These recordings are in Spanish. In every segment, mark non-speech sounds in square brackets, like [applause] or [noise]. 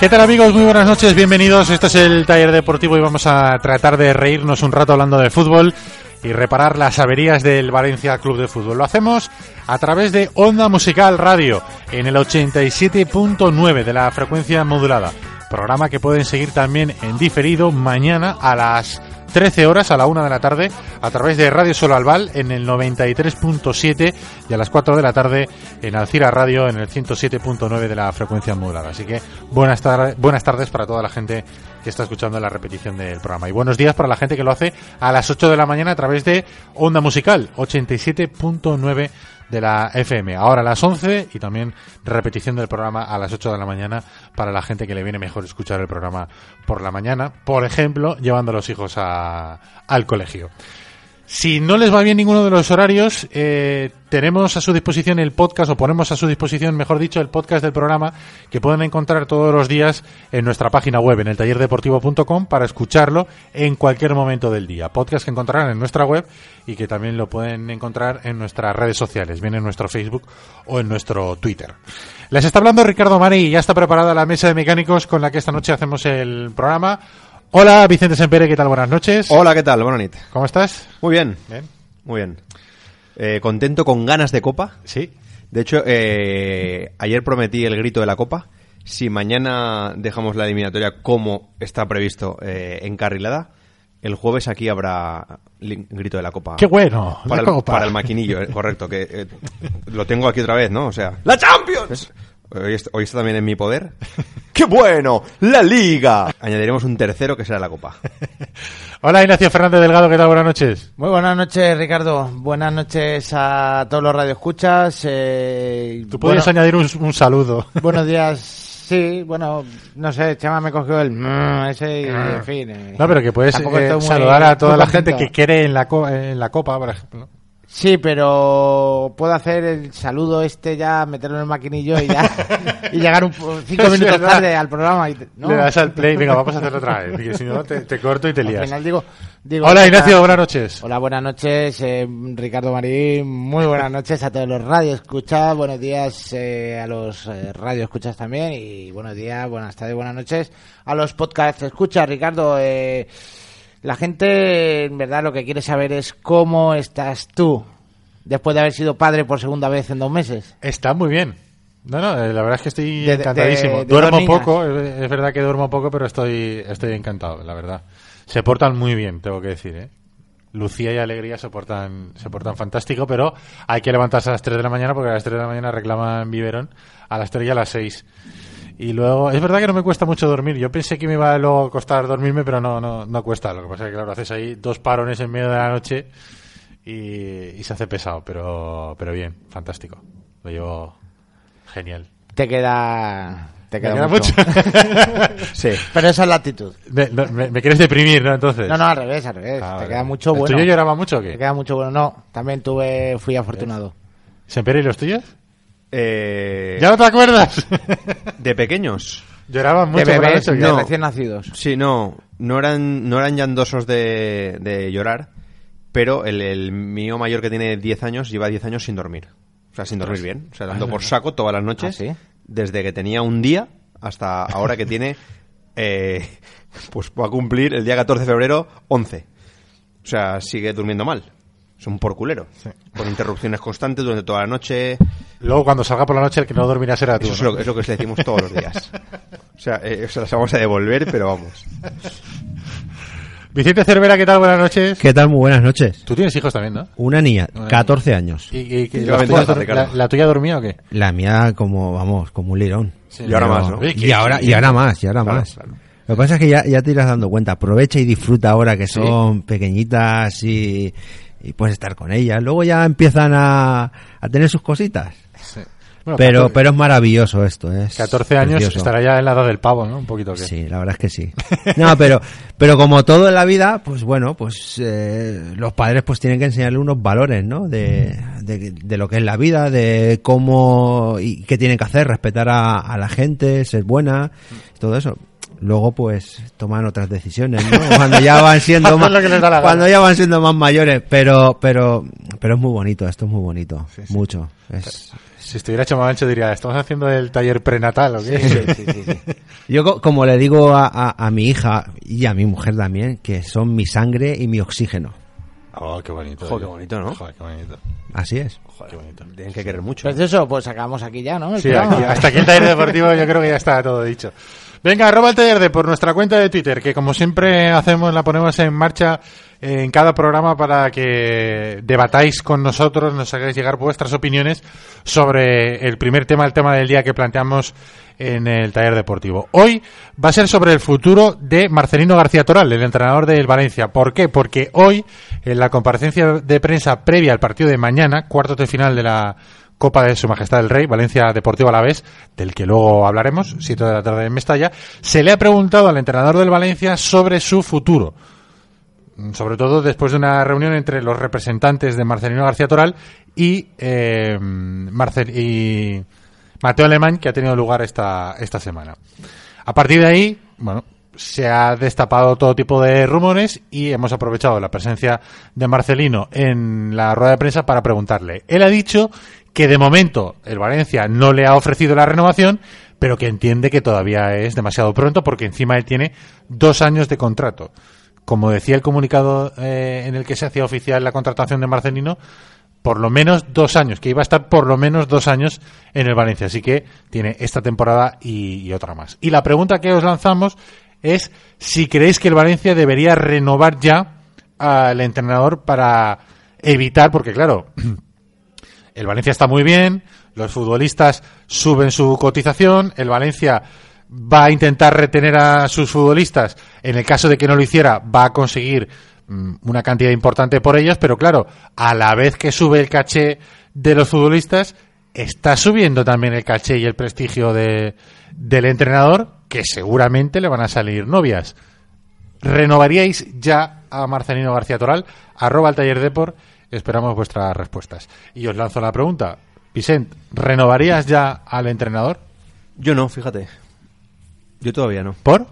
¿Qué tal amigos? Muy buenas noches, bienvenidos. Este es el taller deportivo y vamos a tratar de reírnos un rato hablando de fútbol y reparar las averías del Valencia Club de Fútbol. Lo hacemos a través de Onda Musical Radio en el 87.9 de la frecuencia modulada. Programa que pueden seguir también en diferido mañana a las 13 horas a la 1 de la tarde a través de Radio Solo Albal en el 93.7 y a las 4 de la tarde en Alcira Radio en el 107.9 de la frecuencia modulada. Así que buenas, tar buenas tardes para toda la gente que está escuchando la repetición del programa. Y buenos días para la gente que lo hace a las 8 de la mañana a través de Onda Musical 87.9 de la FM. Ahora a las 11 y también repetición del programa a las 8 de la mañana para la gente que le viene mejor escuchar el programa por la mañana, por ejemplo, llevando a los hijos a, al colegio. Si no les va bien ninguno de los horarios, eh, tenemos a su disposición el podcast, o ponemos a su disposición, mejor dicho, el podcast del programa, que pueden encontrar todos los días en nuestra página web, en el tallerdeportivo.com, para escucharlo en cualquier momento del día. Podcast que encontrarán en nuestra web y que también lo pueden encontrar en nuestras redes sociales, bien en nuestro Facebook o en nuestro Twitter. Les está hablando Ricardo Mari y ya está preparada la mesa de mecánicos con la que esta noche hacemos el programa. Hola, Vicente Sempere, ¿qué tal? Buenas noches. Hola, ¿qué tal? Buenas noches. ¿Cómo estás? Muy bien. Bien. Muy bien. Eh, contento con ganas de copa. Sí. De hecho, eh, ayer prometí el grito de la copa. Si mañana dejamos la eliminatoria como está previsto eh, encarrilada, el jueves aquí habrá grito de la copa. ¡Qué bueno! La Para, el, copa. para el maquinillo, eh, correcto. Que eh, lo tengo aquí otra vez, ¿no? O sea, ¡La Champions! Hoy, est- hoy está también en mi poder. [laughs] ¡Qué bueno! ¡La Liga! Añadiremos un tercero que será la copa. [laughs] Hola, Ignacio Fernández Delgado, ¿qué tal? Buenas noches. Muy buenas noches, Ricardo. Buenas noches a todos los radioescuchas. Eh, Tú puedes bueno- añadir un, un saludo. [laughs] Buenos días. Sí, bueno, no sé, Chema me cogió el mm, ese y en fin. eh, No, pero que puedes eh, saludar a toda la gente que quiere en la, co- en la copa, por ejemplo. Sí, pero puedo hacer el saludo este ya, meterlo en el maquinillo y ya [laughs] y llegar un, cinco minutos tarde al programa. Y te- ¿no? Le das al play, venga, vamos a hacerlo otra vez, porque si no te, te corto y te Al lías. final digo, digo, Hola, hola, Ignacio, buenas noches. Hola, buenas noches, eh, Ricardo Marín. Muy buenas noches a todos los radioescuchas. Buenos días eh, a los eh, radioescuchas también. Y buenos días, buenas tardes, buenas noches a los podcast escuchas. Ricardo, eh, la gente en verdad lo que quiere saber es cómo estás tú después de haber sido padre por segunda vez en dos meses. Está muy bien. No, no, eh, la verdad es que estoy De- encantadísimo. de- de duermo poco, es es verdad que duermo poco, pero estoy, estoy encantado, la verdad. Se portan muy bien, tengo que decir, ¿eh? Lucía y Alegría se portan, se portan fantástico, pero hay que levantarse a las 3 de la mañana porque a las 3 de la mañana reclaman biberón, a las 3 y a las 6. Y luego, es verdad que no me cuesta mucho dormir. Yo pensé que me iba a luego costar dormirme, pero no, no, no cuesta. Lo que pasa es que, claro, haces ahí dos parones en medio de la noche y, y se hace pesado, pero, pero bien, fantástico. Lo llevo genial. Te queda, te queda, ¿Me queda mucho. [laughs] Sí. Pero esa es la actitud. me, no, me- me quieres deprimir, ¿no? Entonces. No, no, al revés, al revés. Ah, te queda mucho ¿El bueno. tuyo lloraba mucho o Te qué? queda mucho bueno. No, también tuve, fui afortunado. ¿Sempere y los tuyos? Eh, ¿Ya no te acuerdas? [laughs] De pequeños. Lloraban mucho de por la bebés, noche, ¿o qué? de No. recién nacidos. Sí, no, no eran, no eran llandosos de, de llorar, pero el, el mío mayor que tiene 10 años lleva 10 años sin dormir. O sea, sin dormir bien. O sea, dando por saco todas las noches. ¿Ah, sí? Desde que tenía un día hasta ahora que tiene, [laughs] eh, pues va a cumplir el día 14 de febrero 11. O sea, sigue durmiendo mal. Es un porculero. Con interrupciones constantes durante toda la noche. Luego, cuando salga por la noche, el que no dormirá será tú. Eso es ¿no? lo, es lo que le decimos todos los días. [laughs] O sea, eh, se las vamos a devolver, pero vamos. Vicente Cervera, ¿qué tal? Buenas noches. ¿Qué tal? Muy buenas noches. Tú tienes hijos también, ¿no? Una niña, Una 14 años. ¿Y, y- y- la tuya, Ricardo. la- la tuya dormía o qué? La mía como, vamos, como un lirón. Y ahora Pero- más, ¿no? Y ahora, y ahora más, y ahora Claro, más. claro. Lo que pasa es que ya, ya te irás dando cuenta. Aprovecha y disfruta ahora que son pequeñitas y, y puedes estar con ellas. Luego ya empiezan a, a tener sus cositas. Bueno, Pero, 14, pero es maravilloso esto. Es 14 años precioso. estará ya en la edad del pavo, ¿no? Un poquito que. Sí, la verdad es que sí. [laughs] No, pero, pero como todo en la vida, pues bueno, pues eh, los padres pues tienen que enseñarle unos valores, ¿no? De, de, de lo que es la vida, de cómo y qué tienen que hacer, respetar a, a la gente, ser buena, todo eso. Luego pues toman otras decisiones, ¿no? Cuando ya van siendo [laughs] más, cuando ya van siendo más mayores, pero, pero, pero es muy bonito, esto es muy bonito, Sí, sí. mucho. Es, Si estuviera hecho Mancho diría, ¿estamos haciendo el taller prenatal o qué? Sí, sí, sí. Yo, co- como le digo a, a- a mi hija y a mi mujer también, que son mi sangre y mi oxígeno. Oh, qué bonito. Joder, tío. qué bonito, ¿no? Joder, qué bonito. Así es. Qué bonito. Tienen que querer mucho. Precioso, pues acabamos aquí ya, ¿no? El Sí, aquí- hasta aquí el taller deportivo yo creo que ya está todo dicho. Venga, arroba el taller de por nuestra cuenta de Twitter, que como siempre hacemos, la ponemos en marcha en cada programa para que debatáis con nosotros, nos hagáis llegar vuestras opiniones sobre el primer tema, el tema del día que planteamos en el taller deportivo. Hoy va a ser sobre el futuro de Marcelino García Toral, el entrenador del Valencia. ¿Por qué? Porque hoy, en la comparecencia de prensa previa al partido de mañana, cuartos de final de la Copa de Su Majestad el Rey, Valencia Deportivo Alavés, del que luego hablaremos, 7 de la tarde en Mestalla, se le ha preguntado al entrenador del Valencia sobre su futuro. Mm, Sobre todo después de una reunión entre los representantes de Marcelino García Toral y, eh, Marcel y Mateo Alemán, que ha tenido lugar esta, esta semana. A partir de ahí, bueno, se ha destapado todo tipo de rumores y hemos aprovechado la presencia de Marcelino en la rueda de prensa para preguntarle. Él ha dicho que de momento el Valencia no le ha ofrecido la renovación, pero que entiende que todavía es demasiado pronto porque encima él tiene dos años de contrato. Como decía el comunicado eh, en el que se hacía oficial la contratación de Marcelino, por lo menos dos años, que iba a estar por lo menos dos años en el Valencia. Así que tiene esta temporada y, y otra más. Y la pregunta que os lanzamos es si creéis que el Valencia debería renovar ya al entrenador para evitar, porque claro, [clears throat] el Valencia está muy bien, los futbolistas suben su cotización, el Valencia va a intentar retener a sus futbolistas, en el caso de que no lo hiciera, va a conseguir mm, una cantidad importante por ellos, pero claro, a la vez que sube el caché de los futbolistas, está subiendo también el caché y el prestigio de, del entrenador, que seguramente le van a salir novias. ¿Renovaríais ya a Marcelino García Toral? Arroba el taller. Esperamos vuestras respuestas. Y os lanzo la pregunta. Vicent, ¿renovarías ya al entrenador? Yo no, fíjate. Yo todavía no. ¿Por?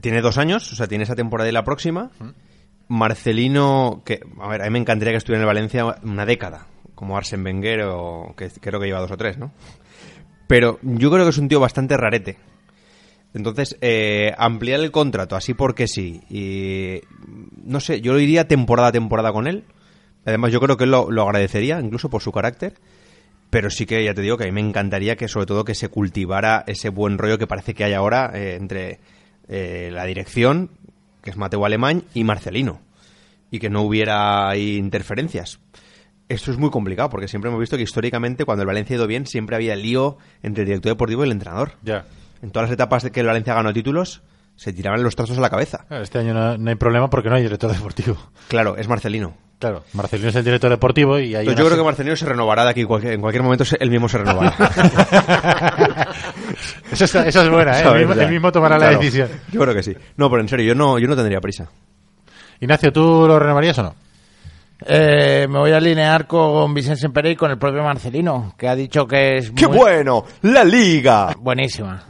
Tiene dos años, o sea, tiene esa temporada y la próxima. Marcelino, que, a ver, a mí me encantaría que estuviera en el Valencia una década, como Arsen Wenger o que creo que lleva dos o tres, ¿no? Pero yo creo que es un tío bastante rarete. Entonces, eh, ampliar el contrato así porque sí. Y no sé, yo lo iría temporada a temporada con él. Además, yo creo que él lo, lo agradecería, incluso por su carácter. Pero sí que ya te digo que a mí me encantaría que, sobre todo, que se cultivara ese buen rollo que parece que hay ahora eh, entre eh, la dirección, que es Mateo Alemán, y Marcelino. Y que no hubiera ahí interferencias. Esto es muy complicado, porque siempre hemos visto que históricamente, cuando el Valencia ha ido bien, siempre había lío entre el director deportivo y el entrenador. Ya. En todas las etapas de que el Valencia ganó títulos, se tiraban los trozos a la cabeza. Este año no, no hay problema porque no hay director deportivo. Claro, es Marcelino. Claro, Marcelino es el director deportivo y una yo creo que Marcelino se renovará de aquí cualquier- en cualquier momento, él mismo se renovará. [laughs] eso, es, eso es buena, ¿eh? ¿Sabes? El mismo, el tomará la decisión. Yo creo que sí. No, pero en serio, yo no, yo no tendría prisa. Ignacio, ¿tú lo renovarías o no? Eh, me voy a alinear con Vicente Semperé y con el propio Marcelino, que ha dicho que es ¡Qué muy- bueno! ¡La Liga! Buenísima.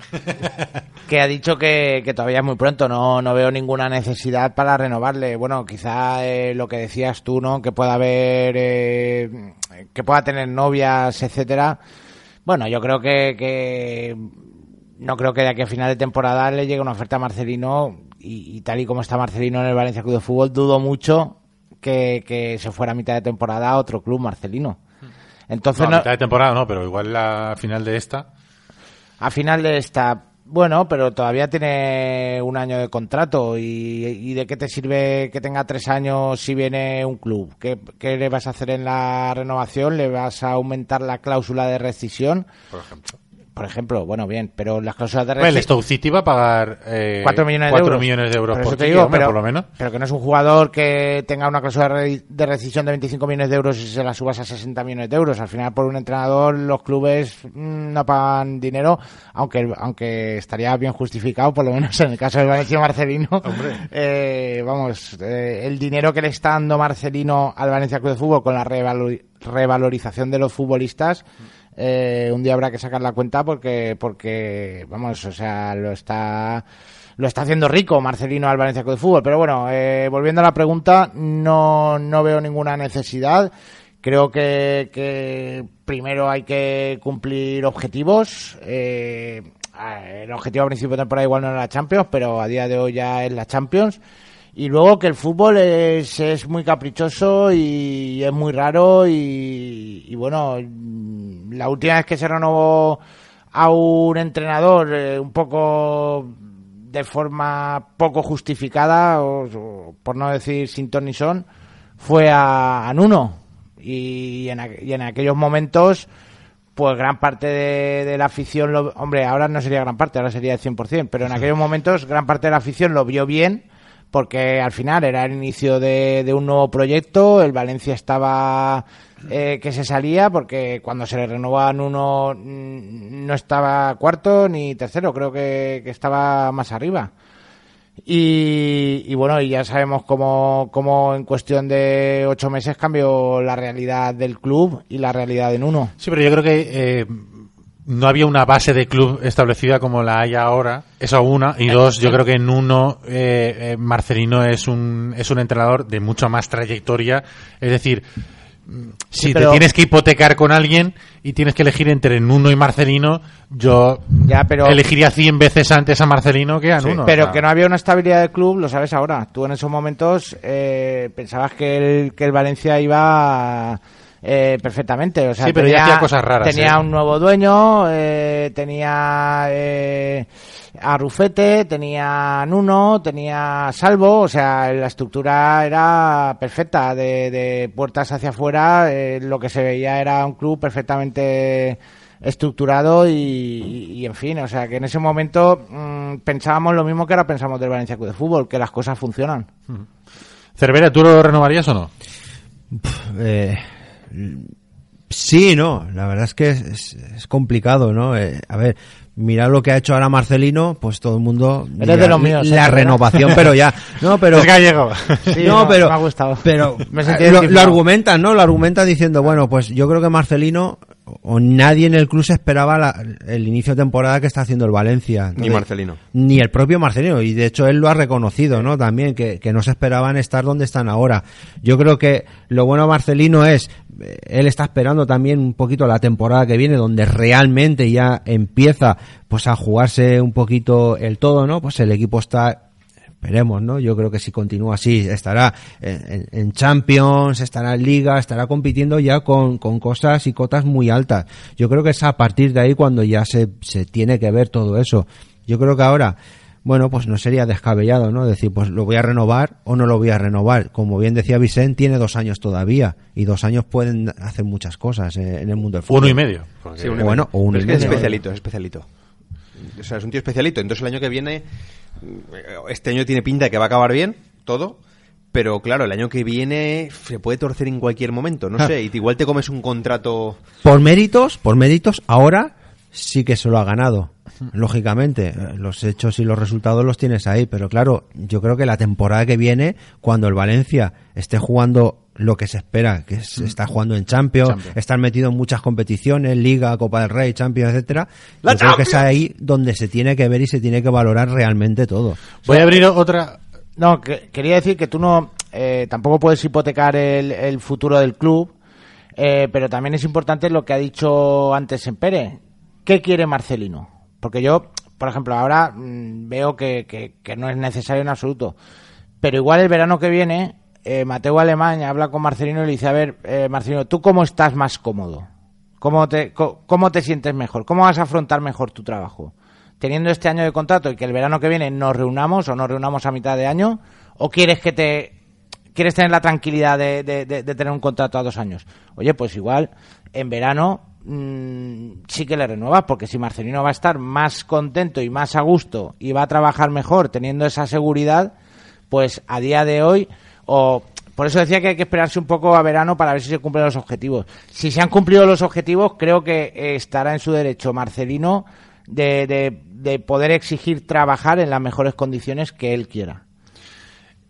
que ha dicho que, que todavía es muy pronto, no, no veo ninguna necesidad para renovarle. Bueno, quizá eh, lo que decías tú, ¿no? Que pueda haber, eh, que pueda tener novias, etcétera. Bueno, yo creo que, que no creo que de aquí a final de temporada le llegue una oferta a Marcelino y, y tal y como está Marcelino en el Valencia Club de Fútbol, dudo mucho que, que se fuera a mitad de temporada a otro club Marcelino. Entonces, No, a mitad de temporada no, pero igual la final de esta. a final de esta Bueno, pero todavía tiene un año de contrato y, y ¿de qué te sirve que tenga tres años si viene un club? ¿Qué, ¿Qué, le vas a hacer en la renovación? ¿Le vas a aumentar la cláusula de rescisión? Por ejemplo por ejemplo, bueno, bien, pero las cláusulas de rescisión... El Stoke City va a pagar eh, 4 millones de euros, millones de euros por, te digo, hombre, pero, por lo menos. Pero que no es un jugador que tenga una cláusula de rescisión de 25 millones de euros y se la subas a 60 millones de euros. Al final, por un entrenador, los clubes mmm, no pagan dinero, aunque aunque estaría bien justificado, por lo menos en el caso de Valencia Marcelino. [laughs] Eh, vamos, eh, el dinero que le está dando Marcelino al Valencia Club de Fútbol con la revalor revalorización de los futbolistas. Eh, un día habrá que sacar la cuenta porque, porque, vamos, o sea, lo está, lo está haciendo rico Marcelino al Valencia de Fútbol. Pero bueno, eh, volviendo a la pregunta, no, no veo ninguna necesidad. Creo que, que primero hay que cumplir objetivos. Eh, el objetivo a principio de temporada igual no era la Champions, pero a día de hoy ya es la Champions. Y luego que el fútbol es, es muy caprichoso y es muy raro y, y bueno, la última vez que se renovó a un entrenador eh, un poco de forma poco justificada, o, o, por no decir sin ton ni son, fue a, a Nuno. Y en, y en, aquellos momentos, pues gran parte de, de, la afición, lo, hombre, ahora no sería gran parte, ahora sería el 100%, pero en aquellos momentos gran parte de la afición lo vio bien porque al final era el inicio de, de un nuevo proyecto, el Valencia estaba eh, que se salía porque cuando se le renovaban uno mm, no estaba cuarto ni tercero, creo que, que estaba más arriba. Y, y, bueno, y ya sabemos cómo, cómo en cuestión de ocho meses cambió la realidad del club y la realidad en uno. Sí, pero yo creo que eh, no había una base de club establecida como la hay ahora. Eso una. Y dos, yo creo que en uno eh, eh, Marcelino es un, es un entrenador de mucha más trayectoria. Es decir, si pero... te tienes que hipotecar con alguien y tienes que elegir entre Nuno y Marcelino, yo ya, pero... elegiría 100 veces antes a Marcelino que a Nuno. Sí, pero o sea... que no había una estabilidad del club, lo sabes ahora. Tú en esos momentos eh, pensabas que el, que el Valencia iba eh, perfectamente. O sea, sí, pero tenía, ya hacía cosas raras. Tenía ¿eh? un nuevo dueño, eh, tenía eh, a Rufete, tenía Nuno, tenía Salvo, o sea, la estructura era perfecta, de, de puertas hacia afuera, eh, lo que se veía era un club perfectamente estructurado y, y, y, en fin, o sea que en ese momento mmm, pensábamos lo mismo que ahora pensamos del Valencia Club de Fútbol, que las cosas funcionan. Cervera, ¿tú lo renovarías o no? Eh, sí, no, la verdad es que es, es complicado, ¿no? Eh, a ver, mira lo que ha hecho ahora Marcelino, pues todo el mundo Eres de los míos, la ¿eh? renovación, pero ya, no, pero es gallego. [laughs] Sí, no, no, pero me ha gustado. pero [laughs] Me lo, lo argumentan, ¿no? Lo argumentan diciendo, bueno, pues yo creo que Marcelino o nadie en el club se esperaba la- el inicio de temporada que está haciendo el Valencia. Ni Marcelino. Ni el propio Marcelino. Y de hecho él lo ha reconocido, ¿no? También, que, que no se esperaban estar donde están ahora. Yo creo que lo bueno de Marcelino es, eh, él está esperando también un poquito la temporada que viene, donde realmente ya empieza pues a jugarse un poquito el todo, ¿no? Pues el equipo está Esperemos, ¿no? Yo creo que si continúa así, estará en, en Champions, estará en Liga, estará compitiendo ya con, con cosas y cotas muy altas. Yo creo que es a partir de ahí cuando ya se, se tiene que ver todo eso. Yo creo que ahora, bueno, pues no sería descabellado, ¿no? Decir, pues lo voy a renovar o no lo voy a renovar. Como bien decía Vicente, tiene dos años todavía y dos años pueden hacer muchas cosas eh, en el mundo del fútbol. Uno y medio. porque- Sí, uno y Bueno, medio. o uno Pero y es que es medio. especialito, es especialito. O sea, es un tío especialito. Entonces el año que viene, este año tiene pinta de que va a acabar bien, todo. Pero claro, el año que viene se puede torcer en cualquier momento, no Ah. sé. Y igual te comes un contrato. Por méritos, por méritos, ahora sí que se lo ha ganado. Lógicamente, los hechos y los resultados los tienes ahí, pero claro, yo creo que la temporada que viene, cuando el Valencia esté jugando lo que se espera, que es estar jugando en Champions, Champions. estar metido en muchas competiciones, Liga, Copa del Rey, Champions, etcétera, ¡La yo creo que es ahí donde se tiene que ver y se tiene que valorar realmente todo. Voy a abrir otra. No, que- quería decir que tú no eh, tampoco puedes hipotecar el, el futuro del club, eh, pero también es importante lo que ha dicho antes en Pérez. ¿Qué quiere Marcelino? Porque yo, por ejemplo, ahora mm, veo que, que- que no es necesario en absoluto. Pero igual el verano que viene, eh, Mateo Alemán habla con Marcelino y le dice, a ver, eh, Marcelino, ¿tú cómo estás más cómodo? ¿Cómo te, ¿Cómo te sientes mejor? ¿Cómo vas a afrontar mejor tu trabajo? teniendo este año de contrato y que el verano que viene nos reunamos o nos reunamos a mitad de año? ¿O quieres que te quieres tener la tranquilidad de- de tener un contrato a dos años? Oye, pues igual en verano mm, sí que le renuevas, porque si Marcelino va a estar más contento y más a gusto y va a trabajar mejor teniendo esa seguridad, pues a día de hoy, o por eso decía que hay que esperarse un poco a verano para ver si se cumplen los objetivos. Si se han cumplido los objetivos, creo que eh, estará en su derecho Marcelino de, de- de poder exigir trabajar en las mejores condiciones que él quiera.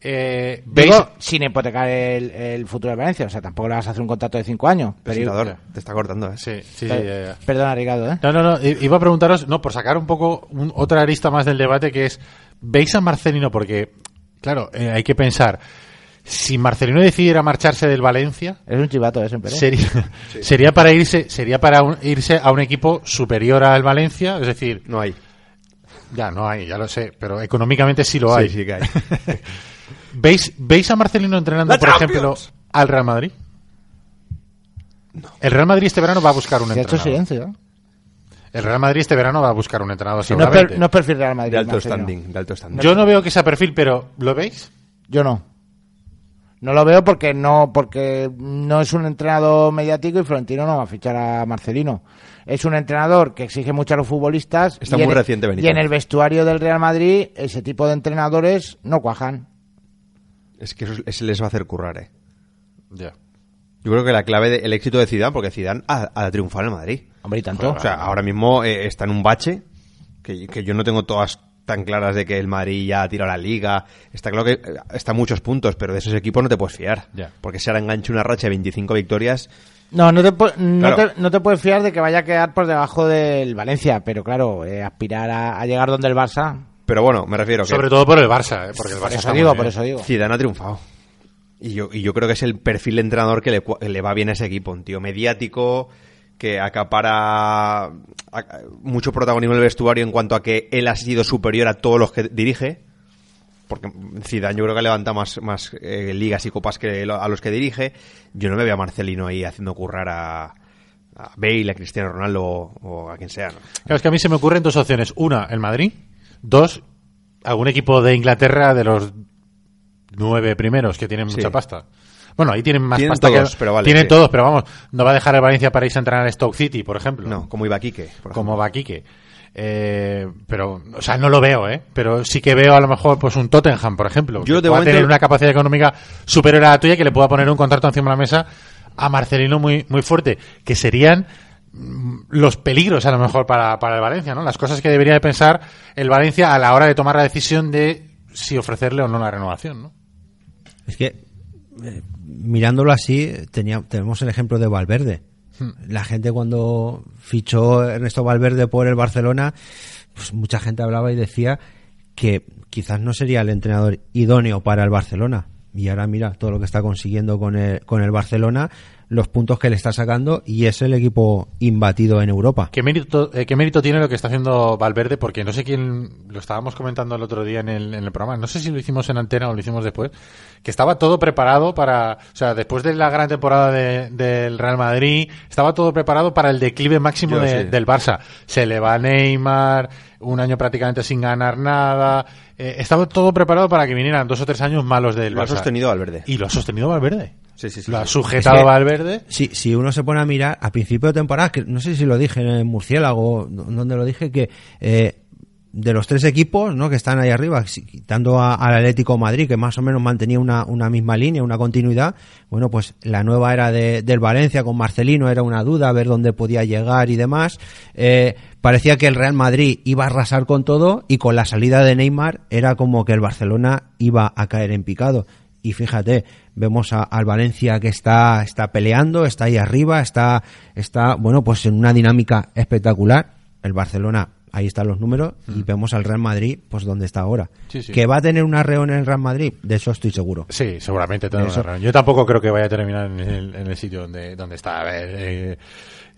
Eh, ¿Veis? Digo, sin hipotecar el, el futuro de Valencia. O sea, tampoco le vas a hacer un contrato de cinco años. Pero, te está cortando, ¿eh? Sí, sí, sí, per- ya, ya. Perdona, Ricardo, ¿eh? No, no, no. Iba a preguntaros, no, por sacar un poco un- otra arista más del debate que es, ¿veis a Marcelino? Porque, claro, eh, hay que pensar, si Marcelino decidiera marcharse del Valencia, Es un chivato, ¿eh? Siempre, ¿eh? sería, sería para irse, sería para un- irse a un equipo superior al Valencia, es decir, No hay. ya no hay, ya lo sé, pero económicamente sí lo hay. Sí, sí que hay. [laughs] ¿Veis, ¿Veis a Marcelino entrenando, ¡La por ejemplo, al Real Madrid? El Real Madrid este verano va a buscar un Se ha hecho entrenador. silencio. El Real Madrid este verano va a buscar un entrenador No es, per- no es perfil Real Madrid. De alto standing, de alto standing. Yo no veo que sea perfil, pero ¿lo veis? Yo no. No lo veo porque no porque no es un entrenador mediático y Florentino no va a fichar a Marcelino. Es un entrenador que exige mucho a los futbolistas. Está y muy en- reciente, Benito. Y en el vestuario del Real Madrid, ese tipo de entrenadores no cuajan. Es que eso se les va a hacer currar, ¿eh? Ya. Yo creo que la clave del éxito de Zidane, porque Zidane ha, ha triunfado en el Madrid. Hombre, y tanto. O sea, ahora mismo eh, está en un bache que, que yo no tengo todas tan claras de que el Madrid ya ha tirado la liga. Está claro que eh, está a muchos puntos, pero de esos equipos no te puedes fiar. Ya. Porque si ahora engancha una racha de 25 victorias, No, no te, no, Claro. te, no te puedes fiar de que vaya a quedar por debajo del Valencia, pero claro, eh, aspirar a, a llegar donde el Barça. pero bueno, me refiero que Sobre todo por el Barça, ¿eh? porque el Por Barça eso está muy digo, por eso digo. Zidane ha triunfado. Y yo, y yo creo que es el perfil de entrenador que le, cua- le va bien a ese equipo. Un tío mediático, que acapara mucho protagonismo en el vestuario en cuanto a que él ha sido superior a todos los que dirige. Porque Zidane yo creo que levanta más, más eh, ligas y copas que lo- a los que dirige. Yo no me veo a Marcelino ahí haciendo currar a, a Bale, a Cristiano Ronaldo o, o a quien sea. ¿no? Claro, es que a mí se me ocurren dos opciones. Una, el Madrid. Dos, algún equipo de Inglaterra de los nueve primeros que tienen Sí. mucha pasta. Bueno, ahí tienen más Tienen pasta todos, que... pero vale, tienen sí. todos, pero vamos, no va a dejar el Valencia para irse a entrenar a Stoke City, por ejemplo. No, como iba Quique. por como ejemplo. va Quique. Eh, pero, o sea, no lo veo, ¿eh? Pero sí que veo a lo mejor pues un Tottenham, por ejemplo. Yo que pueda momento- tener una capacidad económica superior a la tuya que le pueda poner un contrato encima de la mesa a Marcelino muy, muy fuerte, que serían mm, los peligros a lo mejor para, para el Valencia, ¿no? Las cosas que debería de pensar el Valencia a la hora de tomar la decisión de si ofrecerle o no la renovación, ¿no? Es que, eh, mirándolo así, tenía, tenemos el ejemplo de Valverde. La gente cuando fichó Ernesto Valverde por el Barcelona, pues mucha gente hablaba y decía que quizás no sería el entrenador idóneo para el Barcelona. Y ahora mira todo lo que está consiguiendo con el, con el Barcelona, los puntos que le está sacando y es el equipo imbatido en Europa. ¿Qué mérito, eh, ¿Qué mérito tiene lo que está haciendo Valverde? Porque no sé quién lo estábamos comentando el otro día en el, en el programa. No sé si lo hicimos en antena o lo hicimos después. Que estaba todo preparado para. O sea, después de la gran temporada de- del Real Madrid, estaba todo preparado para el declive máximo Yo de- sí. del Barça. Se le va Neymar, un año prácticamente sin ganar nada. Eh, estaba todo preparado para que vinieran dos o tres años malos del Lo ha Barça. sostenido Valverde. Y lo ha sostenido Valverde. Sí, sí, sí, Lo ha sujetado Es que- Valverde. Si, si uno se pone a mirar, a principio de temporada, que no sé si lo dije en el Murciélago, donde lo dije, que eh, de los tres equipos ¿no? que están ahí arriba, quitando a- al Atlético Madrid, que más o menos mantenía una, una misma línea, una continuidad, bueno, pues la nueva era de, del Valencia con Marcelino era una duda, a ver dónde podía llegar y demás. Eh, parecía que el Real Madrid iba a arrasar con todo y con la salida de Neymar era como que el Barcelona iba a caer en picado. Y fíjate, vemos a- al Valencia que está, está peleando, está ahí arriba, está, está, bueno, pues en una dinámica espectacular. El Barcelona, ahí están los números, y vemos al Real Madrid, pues donde está ahora. Sí, sí. Que va a tener una reunión en el Real Madrid, de eso estoy seguro. Sí, seguramente tendrá una reunión. Yo tampoco creo que vaya a terminar en el, en el sitio donde, donde está. A ver, eh,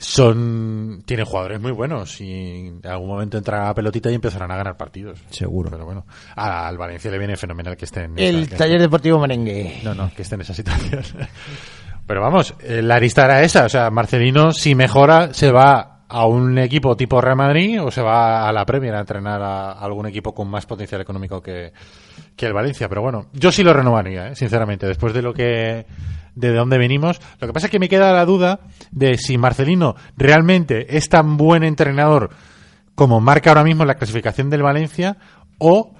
son tienen jugadores muy buenos y en algún momento entrará la pelotita y empezarán a ganar partidos. Seguro. Pero bueno, a- al Valencia le viene fenomenal que esté en El esa- que- taller deportivo merengue. No, no, que esté en esa situación. [laughs] Pero vamos, eh, la lista era esa. O sea, Marcelino, si mejora, se va a un equipo tipo Real Madrid o se va a la Premier a entrenar a algún equipo con más potencial económico que, que el Valencia. Pero bueno, yo sí lo renovaría, ¿eh? sinceramente, después de lo que de dónde venimos. Lo que pasa es que me queda la duda de si Marcelino realmente es tan buen entrenador como marca ahora mismo la clasificación del Valencia o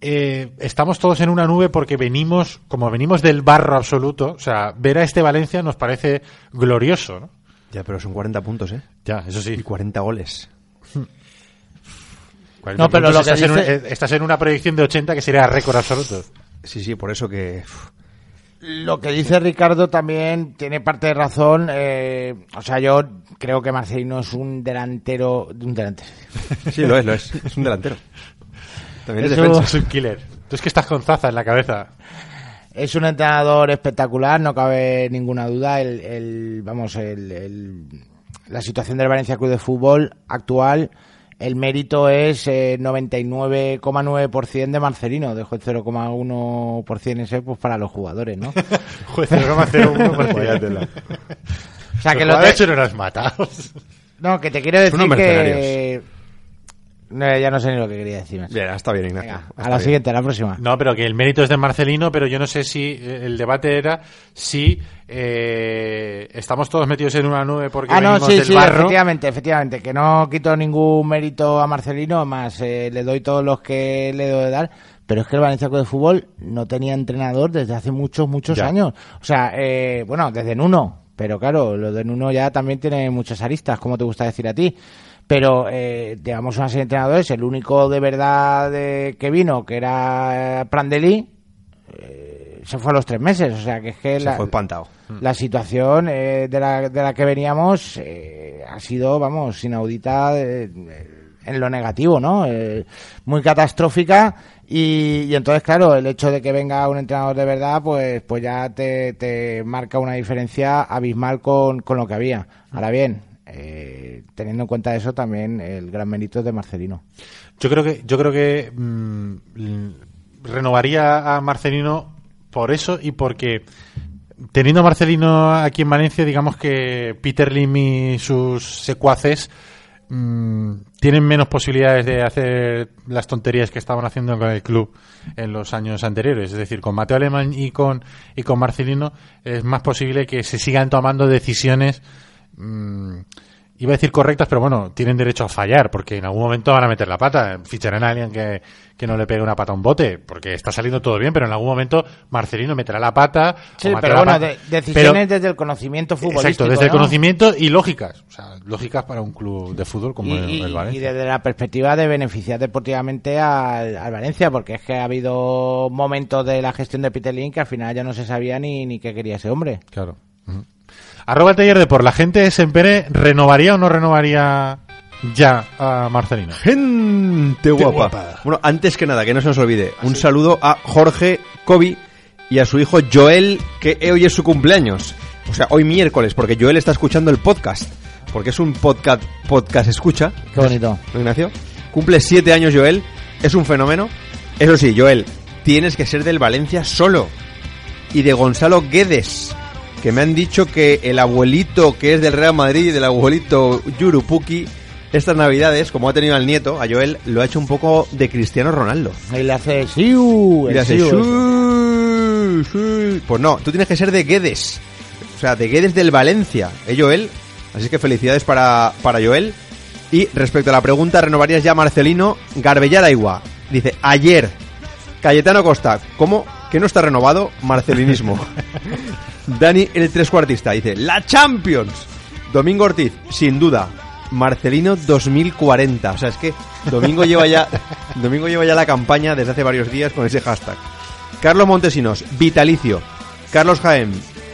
eh, estamos todos en una nube porque venimos, como venimos del barro absoluto, o sea, ver a este Valencia nos parece glorioso, ¿no? Ya, pero son 40 puntos, ¿eh? Ya, eso sí. Y 40 goles. No, pero lo que estás, en un- dice- estás en una predicción de 80 que sería récord absoluto. Sí, sí, por eso que... Lo que dice Ricardo también tiene parte de razón. eh, o sea, yo creo que Marcelino es un delantero. Un delantero. Sí, lo es, lo es. Es un delantero. También es Eso- defensa. Es un killer. Tú es que estás con Zaza en la cabeza. Es un entrenador espectacular, no cabe ninguna duda. El, el- vamos, el, el- la situación del Valencia Club de Fútbol actual, el mérito es eh, 99,9% de Marcelino. Dejo el 0,1% ese pues para los jugadores, ¿no? [laughs] Juez, 0,01 por Vaya O sea, que lo de- hecho no lo has matado. No, que te quiero decir que... No, ya no sé ni lo que quería decir. Bien, está bien, Ignacio. Venga, está a la bien. siguiente, a la próxima. No, pero que el mérito es de Marcelino, pero yo no sé si eh, el debate era si eh, estamos todos metidos en una nube porque Ah, no, venimos sí, del sí, barro. efectivamente, efectivamente, que no quito ningún mérito a Marcelino, más eh, le doy todos los que le debo de dar, pero es que el Valencia Club de Fútbol no tenía entrenador desde hace muchos, muchos Ya. años. O sea, eh, bueno, desde Nuno, pero claro, lo de Nuno ya también tiene muchas aristas, como te gusta decir a ti. Pero eh, llevamos una serie de entrenadores, el único de verdad de- que vino, que era Prandelli, eh, se fue a los tres meses, o sea que es que Se la, fue espantado. la situación eh, de, la, de la que veníamos eh, ha sido, vamos, inaudita eh, en lo negativo, ¿no? Eh, muy catastrófica y, y entonces, claro, el hecho de que venga un entrenador de verdad, pues, pues ya te, te marca una diferencia abismal con, con lo que había. Ahora bien, eh, teniendo en cuenta eso, también el gran mérito de Marcelino. Yo creo que, yo creo que mm, renovaría a Marcelino por eso y porque teniendo a Marcelino aquí en Valencia, digamos que Peter Lim y sus secuaces mm, tienen menos posibilidades de hacer las tonterías que estaban haciendo con el club en los años anteriores. Es decir, con Mateo Alemán y con, y con Marcelino es más posible que se sigan tomando decisiones mm, iba a decir correctas, pero bueno, tienen derecho a fallar, porque en algún momento van a meter la pata. Ficharán a alguien que, que no le pegue una pata a un bote, porque está saliendo todo bien, pero en algún momento Marcelino meterá la pata. Sí, o pero bueno, pata. de- decisiones Pero- desde el conocimiento futbolístico. Exacto, desde el ¿no? conocimiento y lógicas. O sea, lógicas para un club de fútbol como y, el, y- el y Valencia. desde la perspectiva de beneficiar deportivamente al, al Valencia, porque es que ha habido momentos de la gestión de Peter Lim que al final ya no se sabía ni, ni qué quería ese hombre. Claro. Arroba el taller de por la gente de Sempere, ¿renovaría o no renovaría ya a Marcelino? Gente guapa. guapa. Bueno, antes que nada, que no se nos olvide, un saludo a Jorge Kobe y a su hijo Joel, que hoy es su cumpleaños. O sea, hoy miércoles, porque Joel está escuchando el podcast. Porque es un podcast, podcast escucha. Qué bonito. ¿No, Ignacio? Cumple siete años Joel, es un fenómeno. Eso sí, Joel, tienes que ser del Valencia solo. Y de Gonzalo Guedes, que me han dicho que el abuelito que es del Real Madrid, del abuelito Yurupuki, estas navidades, como ha tenido al nieto, a Joel, lo ha hecho un poco de Cristiano Ronaldo. Y le hace siu, Y le hace, siu. Pues no, tú tienes que ser de Guedes. O sea, de Guedes del Valencia, ¿eh, Joel? Así que felicidades para, para Joel. Y respecto a la pregunta, ¿renovarías ya a Marcelino? Garbellar Aigua. Dice, ayer. Cayetano Costa, ¿cómo que no está renovado? Marcelinismo. [laughs] Dani, el trescuartista, dice, la Champions. Domingo Ortiz, sin duda. Marcelino 2040. O sea, es que Domingo [laughs] lleva ya, Domingo lleva ya la campaña desde hace varios días con ese hashtag. Carlos Montesinos, vitalicio. Carlos Jaén,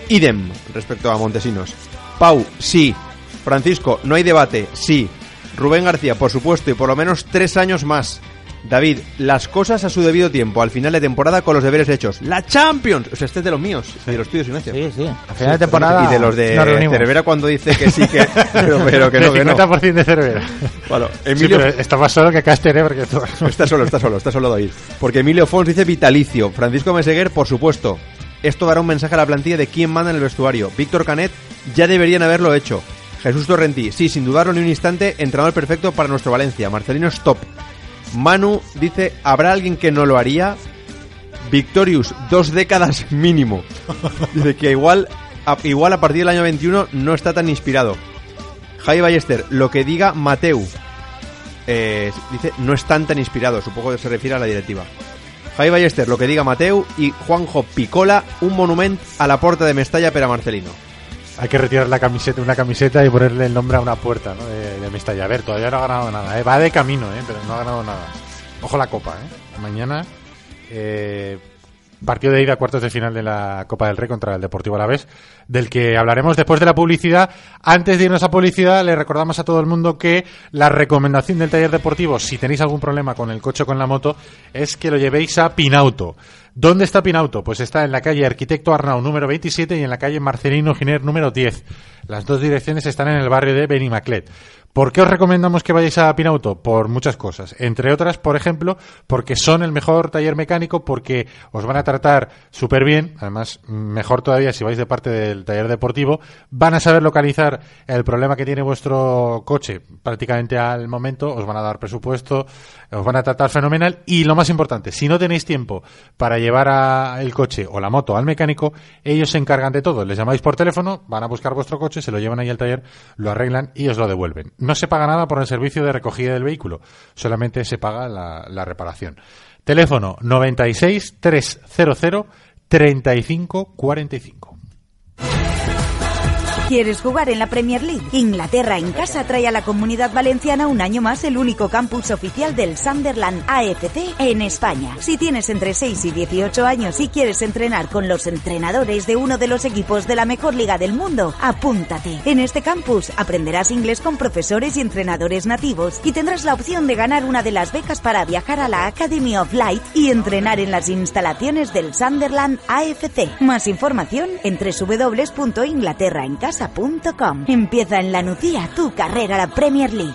idem respecto a Montesinos. Pau, sí. Francisco, no hay debate, sí. Rubén García, por supuesto, y por lo menos tres años más. David, las cosas a su debido tiempo, al final de temporada con los deberes hechos. ¡La Champions! O sea, este es de los míos, de los tuyos, Ignacio. Sí, sí. A final de temporada. Y de los de. Cervera cuando dice que sí, que, [laughs] pero, pero que no, que El no. 50% de Cervera. Bueno, Sí, Emilio, pero está más solo que Caster, ¿eh? Porque tú... [laughs] Está solo, está solo, está solo de oír. Porque Emilio Fons dice vitalicio. Francisco Meseguer, por supuesto. Esto dará un mensaje a la plantilla de quién manda en el vestuario. Víctor Canet ya deberían haberlo hecho. Jesús Torrentí, sí, sin dudarlo ni un instante, entrenador perfecto para nuestro Valencia. Marcelino Stop. Manu dice, ¿habrá alguien que no lo haría? Victorius, dos décadas mínimo. Dice que igual a, igual a partir del año 21 no está tan inspirado. Javi Ballester, lo que diga Mateu. Eh, dice, no están tan inspirados, supongo que se refiere a la directiva. Javi Ballester, lo que diga Mateu. Y Juanjo Picola, un monumento a la puerta de Mestalla para Marcelino. Hay que retirar la camiseta, una camiseta y ponerle el nombre a una puerta ¿no? de, de Mestalla. A ver, todavía no ha ganado nada. ¿eh? Va de camino, ¿eh? pero no ha ganado nada. Ojo la copa. ¿eh? Mañana eh, partido de ida a cuartos de final de la Copa del Rey contra el Deportivo Alavés, del que hablaremos después de la publicidad. Antes de irnos a publicidad, le recordamos a todo el mundo que la recomendación del taller deportivo, si tenéis algún problema con el coche o con la moto, es que lo llevéis a Pinauto. ¿Dónde está Pinauto? Pues está en la calle Arquitecto Arnau número 27 y en la calle Marcelino Giner número 10. Las dos direcciones están en el barrio de Benimaclet. ¿Por qué os recomendamos que vayáis a Pinauto? Por muchas cosas. Entre otras, por ejemplo, porque son el mejor taller mecánico, porque os van a tratar súper bien, además, mejor todavía si vais de parte del taller deportivo, van a saber localizar el problema que tiene vuestro coche prácticamente al momento, os van a dar presupuesto, os van a tratar fenomenal y lo más importante, si no tenéis tiempo para llevar el coche o la moto al mecánico, ellos se encargan de todo. Les llamáis por teléfono, van a buscar vuestro coche, se lo llevan ahí al taller, lo arreglan y os lo devuelven. No se paga nada por el servicio de recogida del vehículo, solamente se paga la, la reparación. Teléfono 96 300 35 45. ¿Quieres jugar en la Premier League? Inglaterra en casa trae a la comunidad valenciana un año más el único campus oficial del Sunderland AFC en España. Si tienes entre 6 y 18 años y quieres entrenar con los entrenadores de uno de los equipos de la mejor liga del mundo, apúntate. En este campus aprenderás inglés con profesores y entrenadores nativos y tendrás la opción de ganar una de las becas para viajar a la Academy of Light y entrenar en las instalaciones del Sunderland AFC. Más información en Empieza en la Nucía tu carrera a la Premier League.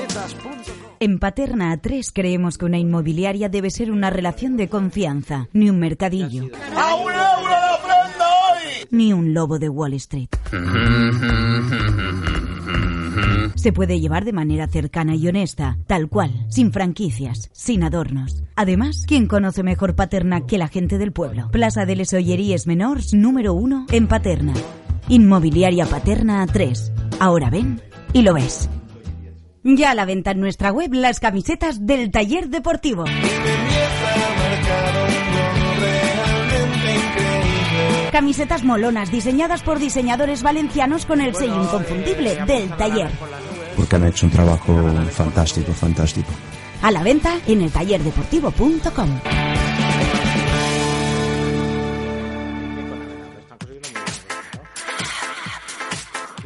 En Paterna A3 creemos que una inmobiliaria debe ser una relación de confianza, ni un mercadillo. ¡A un euro la prenda hoy! Ni un lobo de Wall Street. Se puede llevar de manera cercana y honesta, tal cual, sin franquicias, sin adornos. Además, ¿quién conoce mejor Paterna que la gente del pueblo? Plaza de les Olleries Menors número uno en Paterna. Inmobiliaria Paterna A3. Ahora ven y lo ves. Ya a la venta en nuestra web las camisetas del taller deportivo. Camisetas molonas diseñadas por diseñadores valencianos con el sello inconfundible del taller. Porque han hecho un trabajo fantástico, fantástico. A la venta en el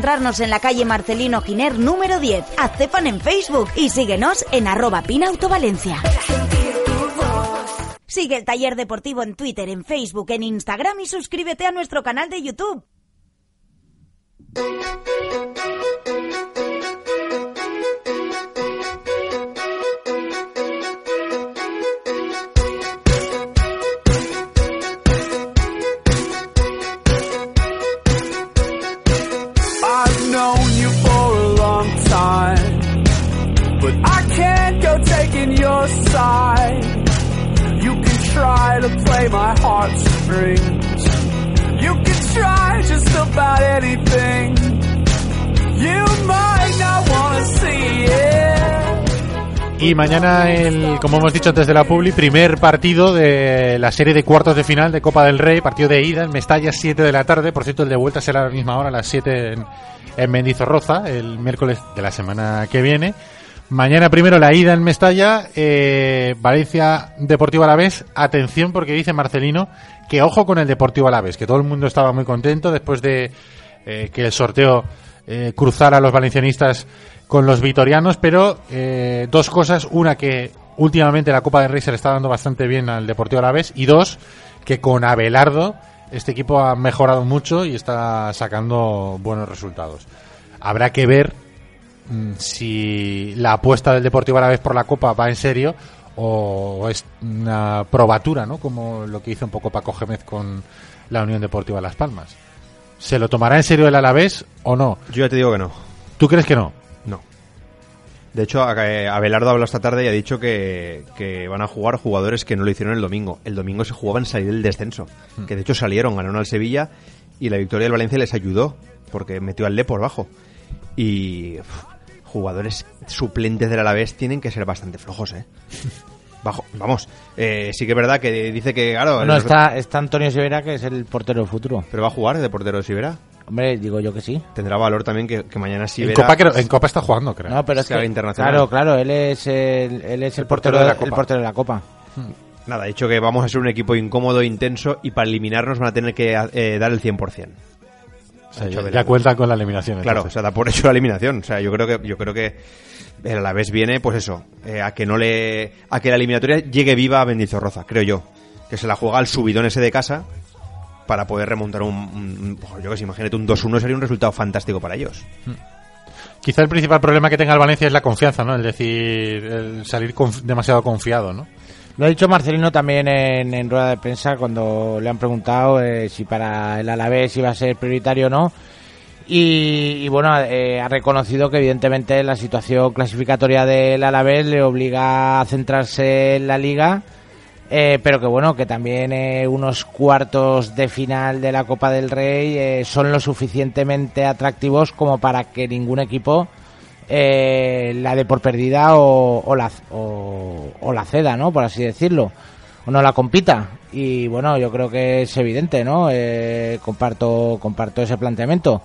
encontrarnos en la calle Marcelino Giner número 10. Hazte fan en Facebook y síguenos en arroba pinautovalencia. Sigue el taller deportivo en Twitter, en Facebook, en Instagram y suscríbete a nuestro canal de YouTube. But I can't go taking your side. You can try to play my heartstrings. You can try just about anything. You might not wanna see it. Y mañana, el, como hemos dicho antes de la Publi, primer partido de la serie de cuartos de final de Copa del Rey, partido de ida en Mestalla, 7 de la tarde. Por cierto, el de vuelta será a la misma hora, a las 7 en, en Mendizorroza, el miércoles de la semana que viene. Mañana primero la ida en Mestalla, eh, Valencia Deportivo Alavés. Atención porque dice Marcelino que ojo con el Deportivo Alavés, que todo el mundo estaba muy contento después de eh, que el sorteo eh, cruzara a los valencianistas con los vitorianos, pero eh, dos cosas. Una, que últimamente la Copa del Rey se le está dando bastante bien al Deportivo Alavés. Y dos, que con Abelardo este equipo ha mejorado mucho y está sacando buenos resultados. Habrá que ver mm, si la apuesta del Deportivo Alavés por la Copa va en serio o es una probatura, ¿no? Como lo que hizo un poco Paco Gémez con la Unión Deportiva Las Palmas. ¿Se lo tomará en serio el Alavés o no? Yo ya te digo que no. ¿Tú crees que no? De hecho, a- eh, Abelardo ha hablado esta tarde y ha dicho que, que van a jugar jugadores que no lo hicieron el domingo. El domingo se jugaban salir del descenso. Que de hecho salieron, ganaron al Sevilla y la victoria del Valencia les ayudó porque metió al Le por bajo. Y jugadores suplentes del Alavés tienen que ser bastante flojos, ¿eh? [laughs] Bajo, vamos, eh, sí que es verdad que dice que, claro, No, los- está, está Antonio Severa, que es el portero del futuro. pero va a jugar de portero de Sibera. Hombre, digo yo que sí. Tendrá valor también que, que mañana En Sibera... Copa, creo- en Copa está jugando, creo. No, pero es que, internacional. claro, claro, él es el, él es el, portero, de la Copa. El portero de la Copa. Nada, ha dicho que vamos a ser un equipo incómodo intenso y para eliminarnos van a tener que eh, dar el 100%. O sea, ya, ya cuentan con la eliminación. Claro, o sea, da por [laughs] hecho la eliminación. O sea, yo creo que yo creo que el Alavés viene, pues eso, eh, a que no le, a que la eliminatoria llegue viva a Mendizorroza, creo yo, que se la juega al subidón ese de casa para poder remontar un, un- yo que sé, imagínate un 2-1 sería un resultado fantástico para ellos. Quizá el principal problema que tenga el Valencia es la confianza, ¿no? El decir, el salir conf- demasiado confiado, ¿no? Lo ha dicho Marcelino también en, en rueda de prensa cuando le han preguntado eh, si para el Alavés iba a ser prioritario o no. Y, y bueno, eh, ha reconocido que evidentemente la situación clasificatoria del Alavés le obliga a centrarse en la liga, eh, pero que bueno, que también eh, unos cuartos de final de la Copa del Rey eh, son lo suficientemente atractivos como para que ningún equipo eh, la dé por perdida o, o la, o, o la ceda, ¿no? Por así decirlo. O no la compita. Y bueno, yo creo que es evidente, ¿no? Eh, comparto, comparto ese planteamiento.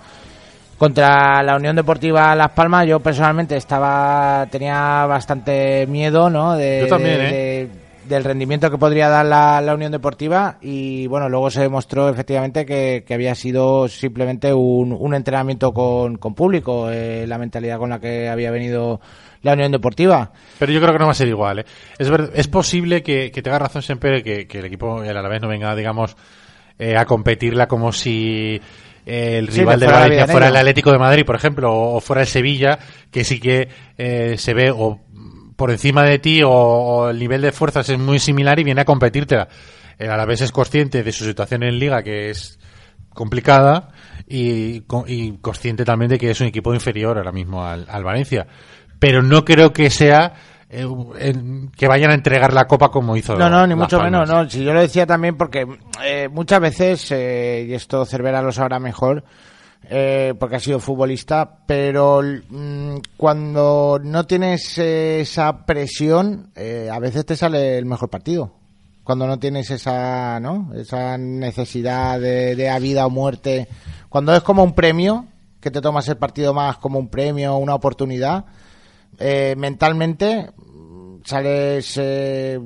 Contra la Unión Deportiva Las Palmas, yo personalmente estaba tenía bastante miedo, ¿no? De, Yo también, de- ¿eh? de- del rendimiento que podría dar la, la Unión Deportiva y bueno, luego se demostró efectivamente que, que había sido simplemente un, un entrenamiento con, con público, eh, la mentalidad con la que había venido la Unión Deportiva. Pero yo creo que no va a ser igual, ¿eh? Es, ver- es posible que, que tenga razón siempre que, que el equipo, el Alavés, no venga, digamos, eh, a competirla como si eh, el Sí, rival de Valencia fuera el Atlético de Madrid, por ejemplo, o, o fuera el Sevilla, que sí que eh, se ve o por encima de ti o, o el nivel de fuerzas es muy similar y viene a competírtela. El Alavés es consciente de su situación en Liga, que es complicada, y, y consciente también de que es un equipo inferior ahora mismo al, al Valencia. Pero no creo que sea eh, que vayan a entregar la copa como hizo No, no, ni mucho Palmas. menos, no. Si yo lo decía también porque eh, muchas veces, eh, y esto Cervera lo sabrá mejor, eh, porque ha sido futbolista, pero mm, cuando no tienes esa presión, eh, a veces te sale el mejor partido. Cuando no tienes esa, ¿no? Esa necesidad de, de a vida o muerte. Cuando es como un premio, que te tomas el partido más como un premio, una oportunidad, eh, mentalmente mm, sales eh,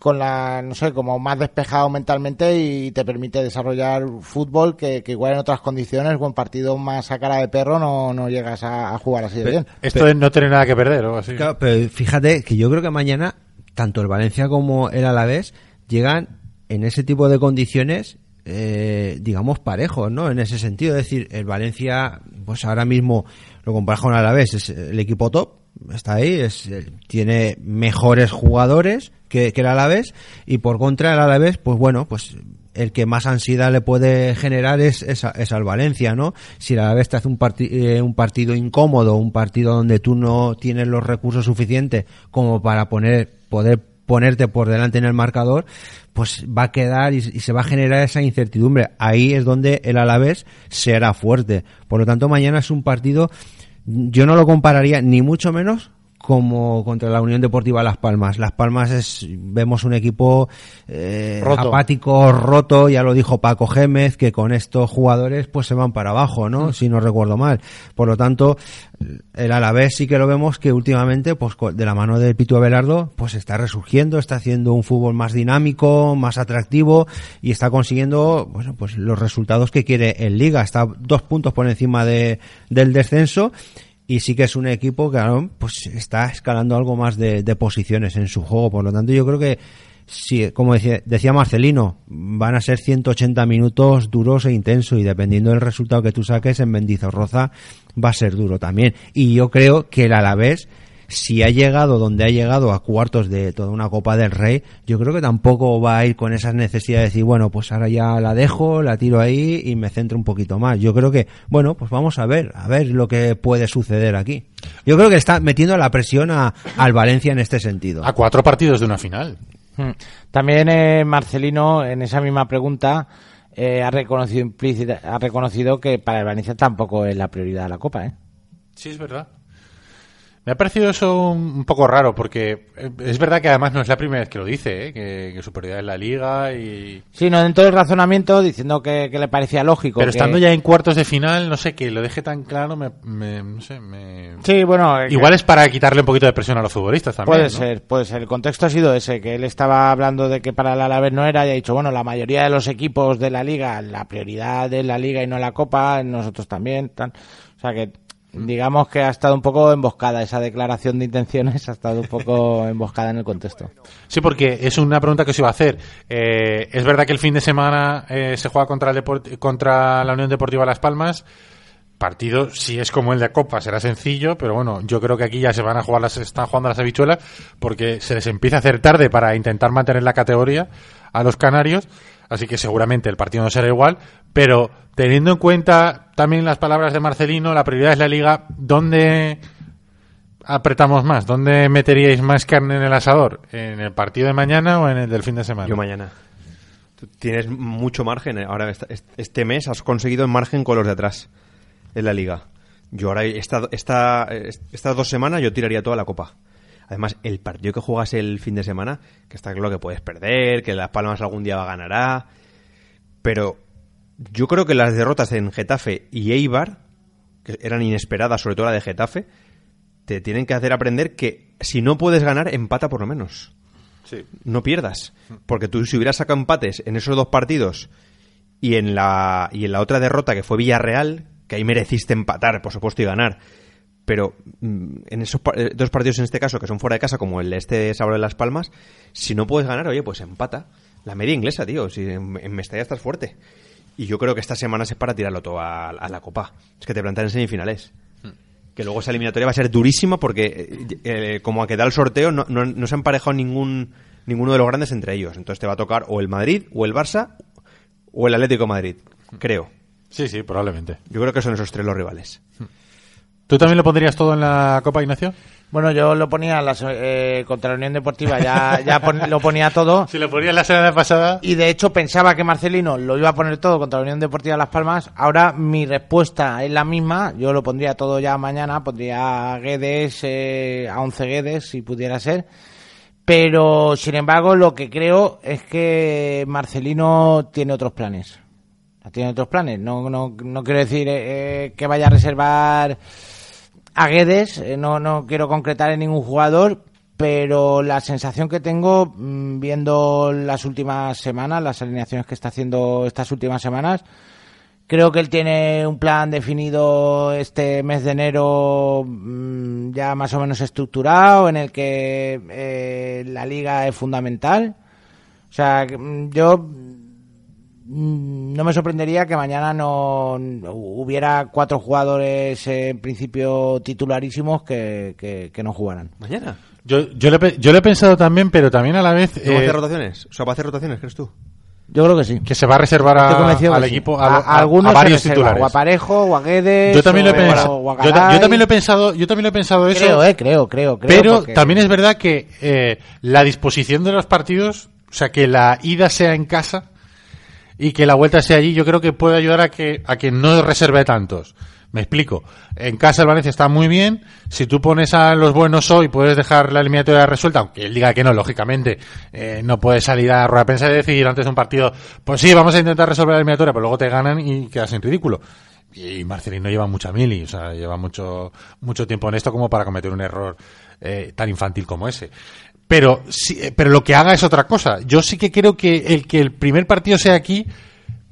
con la, no sé, como más despejado mentalmente y te permite desarrollar fútbol que, que igual en otras condiciones, buen partido más a cara de perro, no, no llegas a, a jugar así de bien. Esto de no tener nada que perder o así. Claro, pero fíjate que yo creo que mañana tanto el Valencia como el Alavés llegan en ese tipo de condiciones eh, digamos parejos, ¿no? En ese sentido, es decir, el Valencia pues ahora mismo lo comparas con el Alavés, es el equipo top, está ahí, es eh, tiene mejores jugadores que, que el Alavés y por contra el Alavés, pues bueno, pues el que más ansiedad le puede generar es, es, es al Valencia, ¿no? Si el Alavés te hace un, parti- eh, un partido incómodo, un partido donde tú no tienes los recursos suficientes como para poner, poder ponerte por delante en el marcador, pues va a quedar y, y se va a generar esa incertidumbre. Ahí es donde el Alavés será fuerte. Por lo tanto, mañana es un partido, yo no lo compararía ni mucho menos como contra la Unión Deportiva Las Palmas. Las Palmas es, vemos un equipo eh, Roto. apático, roto, ya lo dijo Paco Gémez, que con estos jugadores pues se van para abajo, ¿no? Si no recuerdo mal. Por lo tanto, el Alavés sí que lo vemos que últimamente, pues de la mano de Pitu Abelardo, pues está resurgiendo, está haciendo un fútbol más dinámico, más atractivo y está consiguiendo, bueno, pues los resultados que quiere en Liga. Está dos puntos por encima de, del descenso y sí que es un equipo que pues está escalando algo más de, posiciones en su juego. Por lo tanto, yo creo que Sí, como decía, decía Marcelino, van a ser 180 minutos duros e intensos y dependiendo del resultado que tú saques en Mendizorroza va a ser duro también. Y yo creo que el Alavés, si ha llegado donde ha llegado a cuartos de toda una Copa del Rey, yo creo que tampoco va a ir con esas necesidades de decir, bueno, pues ahora ya la dejo, la tiro ahí y me centro un poquito más. Yo creo que, bueno, pues vamos a ver, a ver lo que puede suceder aquí. Yo creo que está metiendo la presión a, al Valencia en este sentido. A cuatro partidos de una final. Mm. También eh, Marcelino, en esa misma pregunta, eh, ha, reconocido implícita- ha reconocido que para el Valencia tampoco es la prioridad de la Copa. ¿eh? Sí, es verdad. Me ha parecido eso un un poco raro, porque eh, es verdad que además no es la primera vez que lo dice, ¿eh? que, que su prioridad es la liga y... Sí, no dentro del razonamiento, diciendo que, que le parecía lógico. Pero que- estando ya en cuartos de final, no sé, que lo deje tan claro, me, me- no sé, me... Sí, bueno. eh, Igual es para quitarle un poquito de presión a los futbolistas también. Puede ¿no? ser, puede ser. El contexto ha sido ese, que él estaba hablando de que para el Alavés no era y ha dicho, bueno, la mayoría de los equipos de la liga, la prioridad es la liga y no la copa, nosotros también. O sea que, digamos que ha estado un poco emboscada esa declaración de intenciones, ha estado un poco [laughs] emboscada en el contexto. Sí, porque es una pregunta que os iba a hacer. Eh, es verdad que el fin de semana eh, se juega contra, el contra la Unión Deportiva Las Palmas. Partido, si es como el de Copa, será sencillo, pero bueno, yo creo que aquí ya se van a jugar las, están jugando las habichuelas porque se les empieza a hacer tarde para intentar mantener la categoría a los canarios, así que seguramente el partido no será igual, pero teniendo en cuenta también las palabras de Marcelino, la prioridad es la liga, ¿dónde apretamos más? ¿Dónde meteríais más carne en el asador? ¿En el partido de mañana o en el del fin de semana? Yo mañana. Tienes mucho margen. eh. Ahora, esta- est- este mes has conseguido margen con los de atrás en la liga. Yo ahora, esta, esta, est- estas dos semanas, yo tiraría toda la copa. Además, el partido que juegas el fin de semana, que está claro que puedes perder, que Las Palmas algún día ganará. Pero yo creo que las derrotas en Getafe y Eibar, que eran inesperadas, sobre todo la de Getafe, te tienen que hacer aprender que si no puedes ganar, empata por lo menos no pierdas. Porque tú si hubieras sacado empates en esos dos partidos y en la, y en la otra derrota que fue Villarreal, que ahí mereciste empatar, por supuesto, y ganar. Pero mm, en esos eh, dos partidos en este caso, que son fuera de casa, como el de este sábado de Las Palmas, si no puedes ganar, oye, pues empata. La media inglesa, tío. Si en, en Mestalla estás fuerte. Y yo creo que esta semana es para tirarlo todo a, a la Copa. Es que te plantan en semifinales. Que luego esa eliminatoria va a ser durísima porque, eh, eh, como a que da el sorteo, no, no- no se ha emparejado ningún, ninguno de los grandes entre ellos. Entonces te va a tocar o el Madrid, o el Barça, o el Atlético de Madrid. Creo. Sí, sí, probablemente. Yo creo que son esos tres los rivales. ¿Tú también lo pondrías todo en la Copa, Ignacio? Bueno, yo lo ponía las, eh, contra la Unión Deportiva, ya, ya pon- lo ponía todo. [laughs] Si lo ponías la semana pasada... Y de hecho pensaba que Marcelino lo iba a poner todo contra la Unión Deportiva Las Palmas. Ahora mi respuesta es la misma. Yo lo pondría todo ya mañana. Pondría a Guedes, eh, a 11 Guedes, si pudiera ser. Pero, sin embargo, lo que creo es que Marcelino tiene otros planes. Tiene otros planes. No, no, no quiero decir eh, eh, que vaya a reservar a Guedes, eh, no, no quiero concretar en ningún jugador, pero la sensación que tengo mm, viendo las últimas semanas, las alineaciones que está haciendo estas últimas semanas, creo que él tiene un plan definido este mes de enero mm, ya más o menos estructurado, en el que eh, la liga es fundamental. O sea, mm, yo no me sorprendería que mañana no hubiera cuatro jugadores eh, en principio titularísimos que, que- que no jugaran. ¿Mañana? Yo, yo, lo yo lo he pensado también, pero también a la vez ¿No va a eh, hacer rotaciones? O sea, ¿va a hacer rotaciones, crees tú? Yo creo que sí. que se va a reservar a- al sí. equipo, a, a, a- a algunos a varios reserva, titulares. O a Parejo, o a Guedes, Yo también lo he o a- pensado. o a Yo, yo también lo he pensado. Yo también lo he pensado eso. Creo, eh, creo, creo, creo. pero porque- también es verdad que eh, la disposición de los partidos, o sea, que la ida sea en casa y que la vuelta sea allí, yo creo que puede ayudar a que a que no reserve tantos. Me explico. En casa el Valencia está muy bien. Si tú pones a los buenos hoy, puedes dejar la eliminatoria resuelta, aunque él diga que no, lógicamente. Eh, no puedes salir a rueda de prensa y decir antes de un partido, pues sí, vamos a intentar resolver la eliminatoria, pero luego te ganan y quedas en ridículo. Y Marcelino lleva mucha mili, o sea, lleva mucho, mucho tiempo en esto como para cometer un error eh, tan infantil como ese. Pero, sí, eh, pero lo que haga es otra cosa. Yo sí que creo que el que el primer partido sea aquí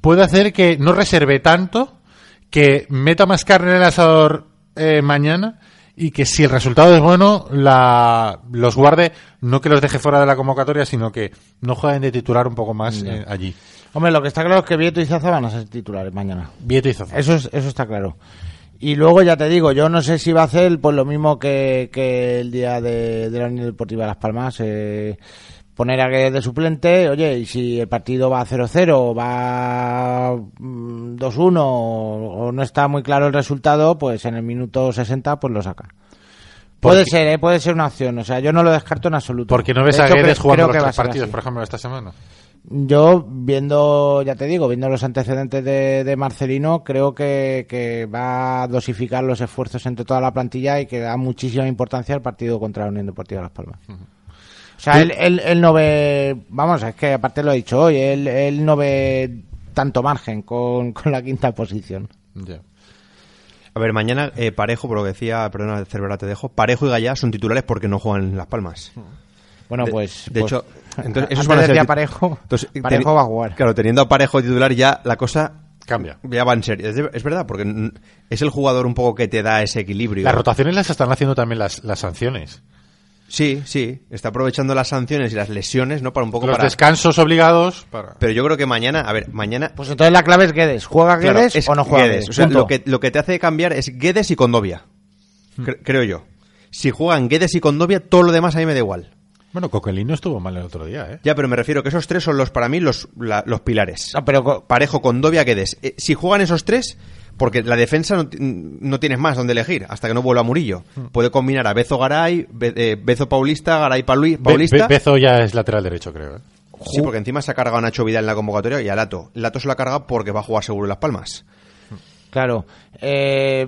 puede hacer que no reserve tanto, que meta más carne en el asador eh, mañana y que si el resultado es bueno, la, los guarde, no que los deje fuera de la convocatoria, sino que no jueguen de titular un poco más eh, allí. Hombre, lo que está claro es que Vieto y Zaza van a ser titulares mañana. Vieto y Zaza. Eso, es, eso está claro. Y luego ya te digo, yo no sé si va a hacer pues lo mismo que, que el día de, de la Unión Deportiva Las Palmas. Eh, poner a Guedes de suplente, oye, y si el partido va 0-0, va mm, 2-1 o, o no está muy claro el resultado, pues en el minuto 60 pues lo saca. Puede Porque- ser, ¿eh? puede ser una opción, o sea, yo no lo descarto en absoluto. Porque no ves De a hecho, Guedes jugando los tres partidos, por ejemplo, esta semana. Yo, viendo, ya te digo, viendo los antecedentes de, de Marcelino, creo que, que va a dosificar los esfuerzos entre toda la plantilla y que da muchísima importancia al partido contra la Unión Deportiva Las Palmas. O sea, él, él, él no ve, vamos, es que aparte lo he dicho hoy, él, él no ve tanto margen con, con la quinta posición. Ya. A ver, mañana eh, Parejo, por lo que decía, perdona, Cervera te dejo, Parejo y Gallá son titulares porque no juegan en Las Palmas. Bueno, De- pues. de pues, hecho, [laughs] entonces, esos antes van a ser Parejo, Entonces, Parejo va a jugar. Claro, teniendo a Parejo titular ya la cosa Cambia. ya va en serio. Es, de- es verdad, porque es el jugador un poco que te da ese equilibrio. Las rotaciones las están haciendo también las, las sanciones. Sí, sí, está aprovechando las sanciones y las lesiones, ¿no? Para un poco Los para... descansos obligados para... Pero yo creo que mañana, a ver, mañana... Pues entonces la clave es Guedes. ¿Juega Guedes es o no juega Guedes. Guedes? O sea, lo que, lo que te hace cambiar es Guedes y Condovia. Cre- creo yo. Si juegan Guedes y Condovia, todo lo demás a mí me da igual. Bueno, Coquelin no estuvo mal el otro día, ¿eh? Ya, pero me refiero que esos tres son los para mí los, la- los pilares. No, pero Parejo, Condovia, Guedes. Eh, si juegan esos tres, porque la defensa no, ti- no tienes más donde elegir hasta que no vuelva Murillo. Puede combinar a Bezo Garay, Be- eh, Bezo Paulista, Garay Be- Paulista. Be- Bezo ya es lateral derecho, creo. ¿eh? Sí, porque encima se ha cargado a Nacho Vidal en la convocatoria y a Lato. Lato se lo ha cargado porque va a jugar seguro en Las Palmas. Claro. Eh,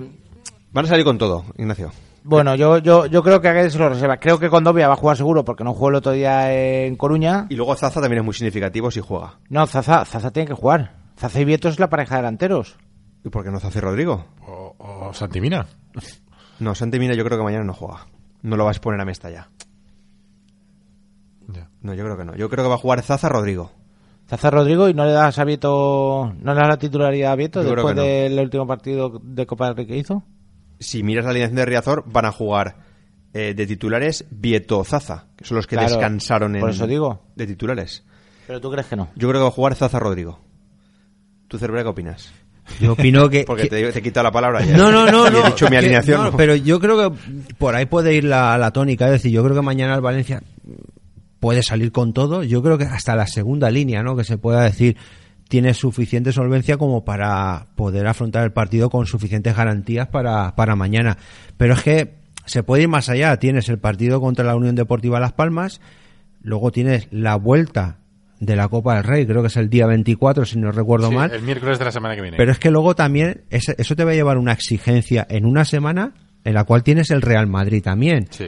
Van a salir con todo, Ignacio. Bueno, yo, yo, yo creo que a Guedes se lo reserva. Creo que Condovia va a jugar seguro porque no jugó el otro día en Coruña. Y luego Zaza también es muy significativo si juega. No, Zaza, Zaza tiene que jugar. Zaza y Vieto es la pareja de delanteros. ¿Y por qué no Zaza y Rodrigo? O, o Santimina. No, Santi Mina yo creo que mañana no juega. No lo vas a poner a Mesta ya. Ya. No, yo creo que no. Yo creo que va a jugar Zaza Rodrigo. Zaza Rodrigo y no le das a Vieto, no le das la titularidad a Vieto Yo después no. del último partido de Copa del Rey que hizo. Si miras la alineación de Riazor, van a jugar eh, de titulares Vieto Zaza, que son los que Claro, descansaron en, por eso digo. de titulares. Pero tú crees que no. Yo creo que va a jugar Zaza Rodrigo. ¿Tú, Cervera, qué opinas? Yo opino que... [laughs] Porque que- te, te he quitado la palabra ya. No, no, no, [laughs] Y no. He dicho mi alineación. no, ¿no? pero yo creo que por ahí puede ir la, la tónica. Es decir, yo creo que mañana el Valencia puede salir con todo. Yo creo que hasta la segunda línea, ¿no? Que se pueda decir tiene suficiente solvencia como para poder afrontar el partido con suficientes garantías para, para mañana. Pero es que se puede ir más allá. Tienes el partido contra la Unión Deportiva Las Palmas, luego tienes la vuelta de la Copa del Rey, creo que es el día 24, si no recuerdo Sí, mal. el miércoles de la semana que viene. Pero es que luego también eso te va a llevar una exigencia en una semana en la cual tienes el Real Madrid también. Sí.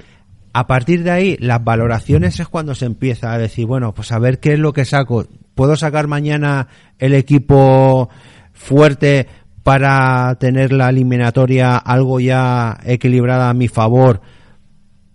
A partir de ahí, las valoraciones es cuando se empieza a decir, bueno, pues a ver qué es lo que saco. ¿Puedo sacar mañana el equipo fuerte para tener la eliminatoria algo ya equilibrada a mi favor?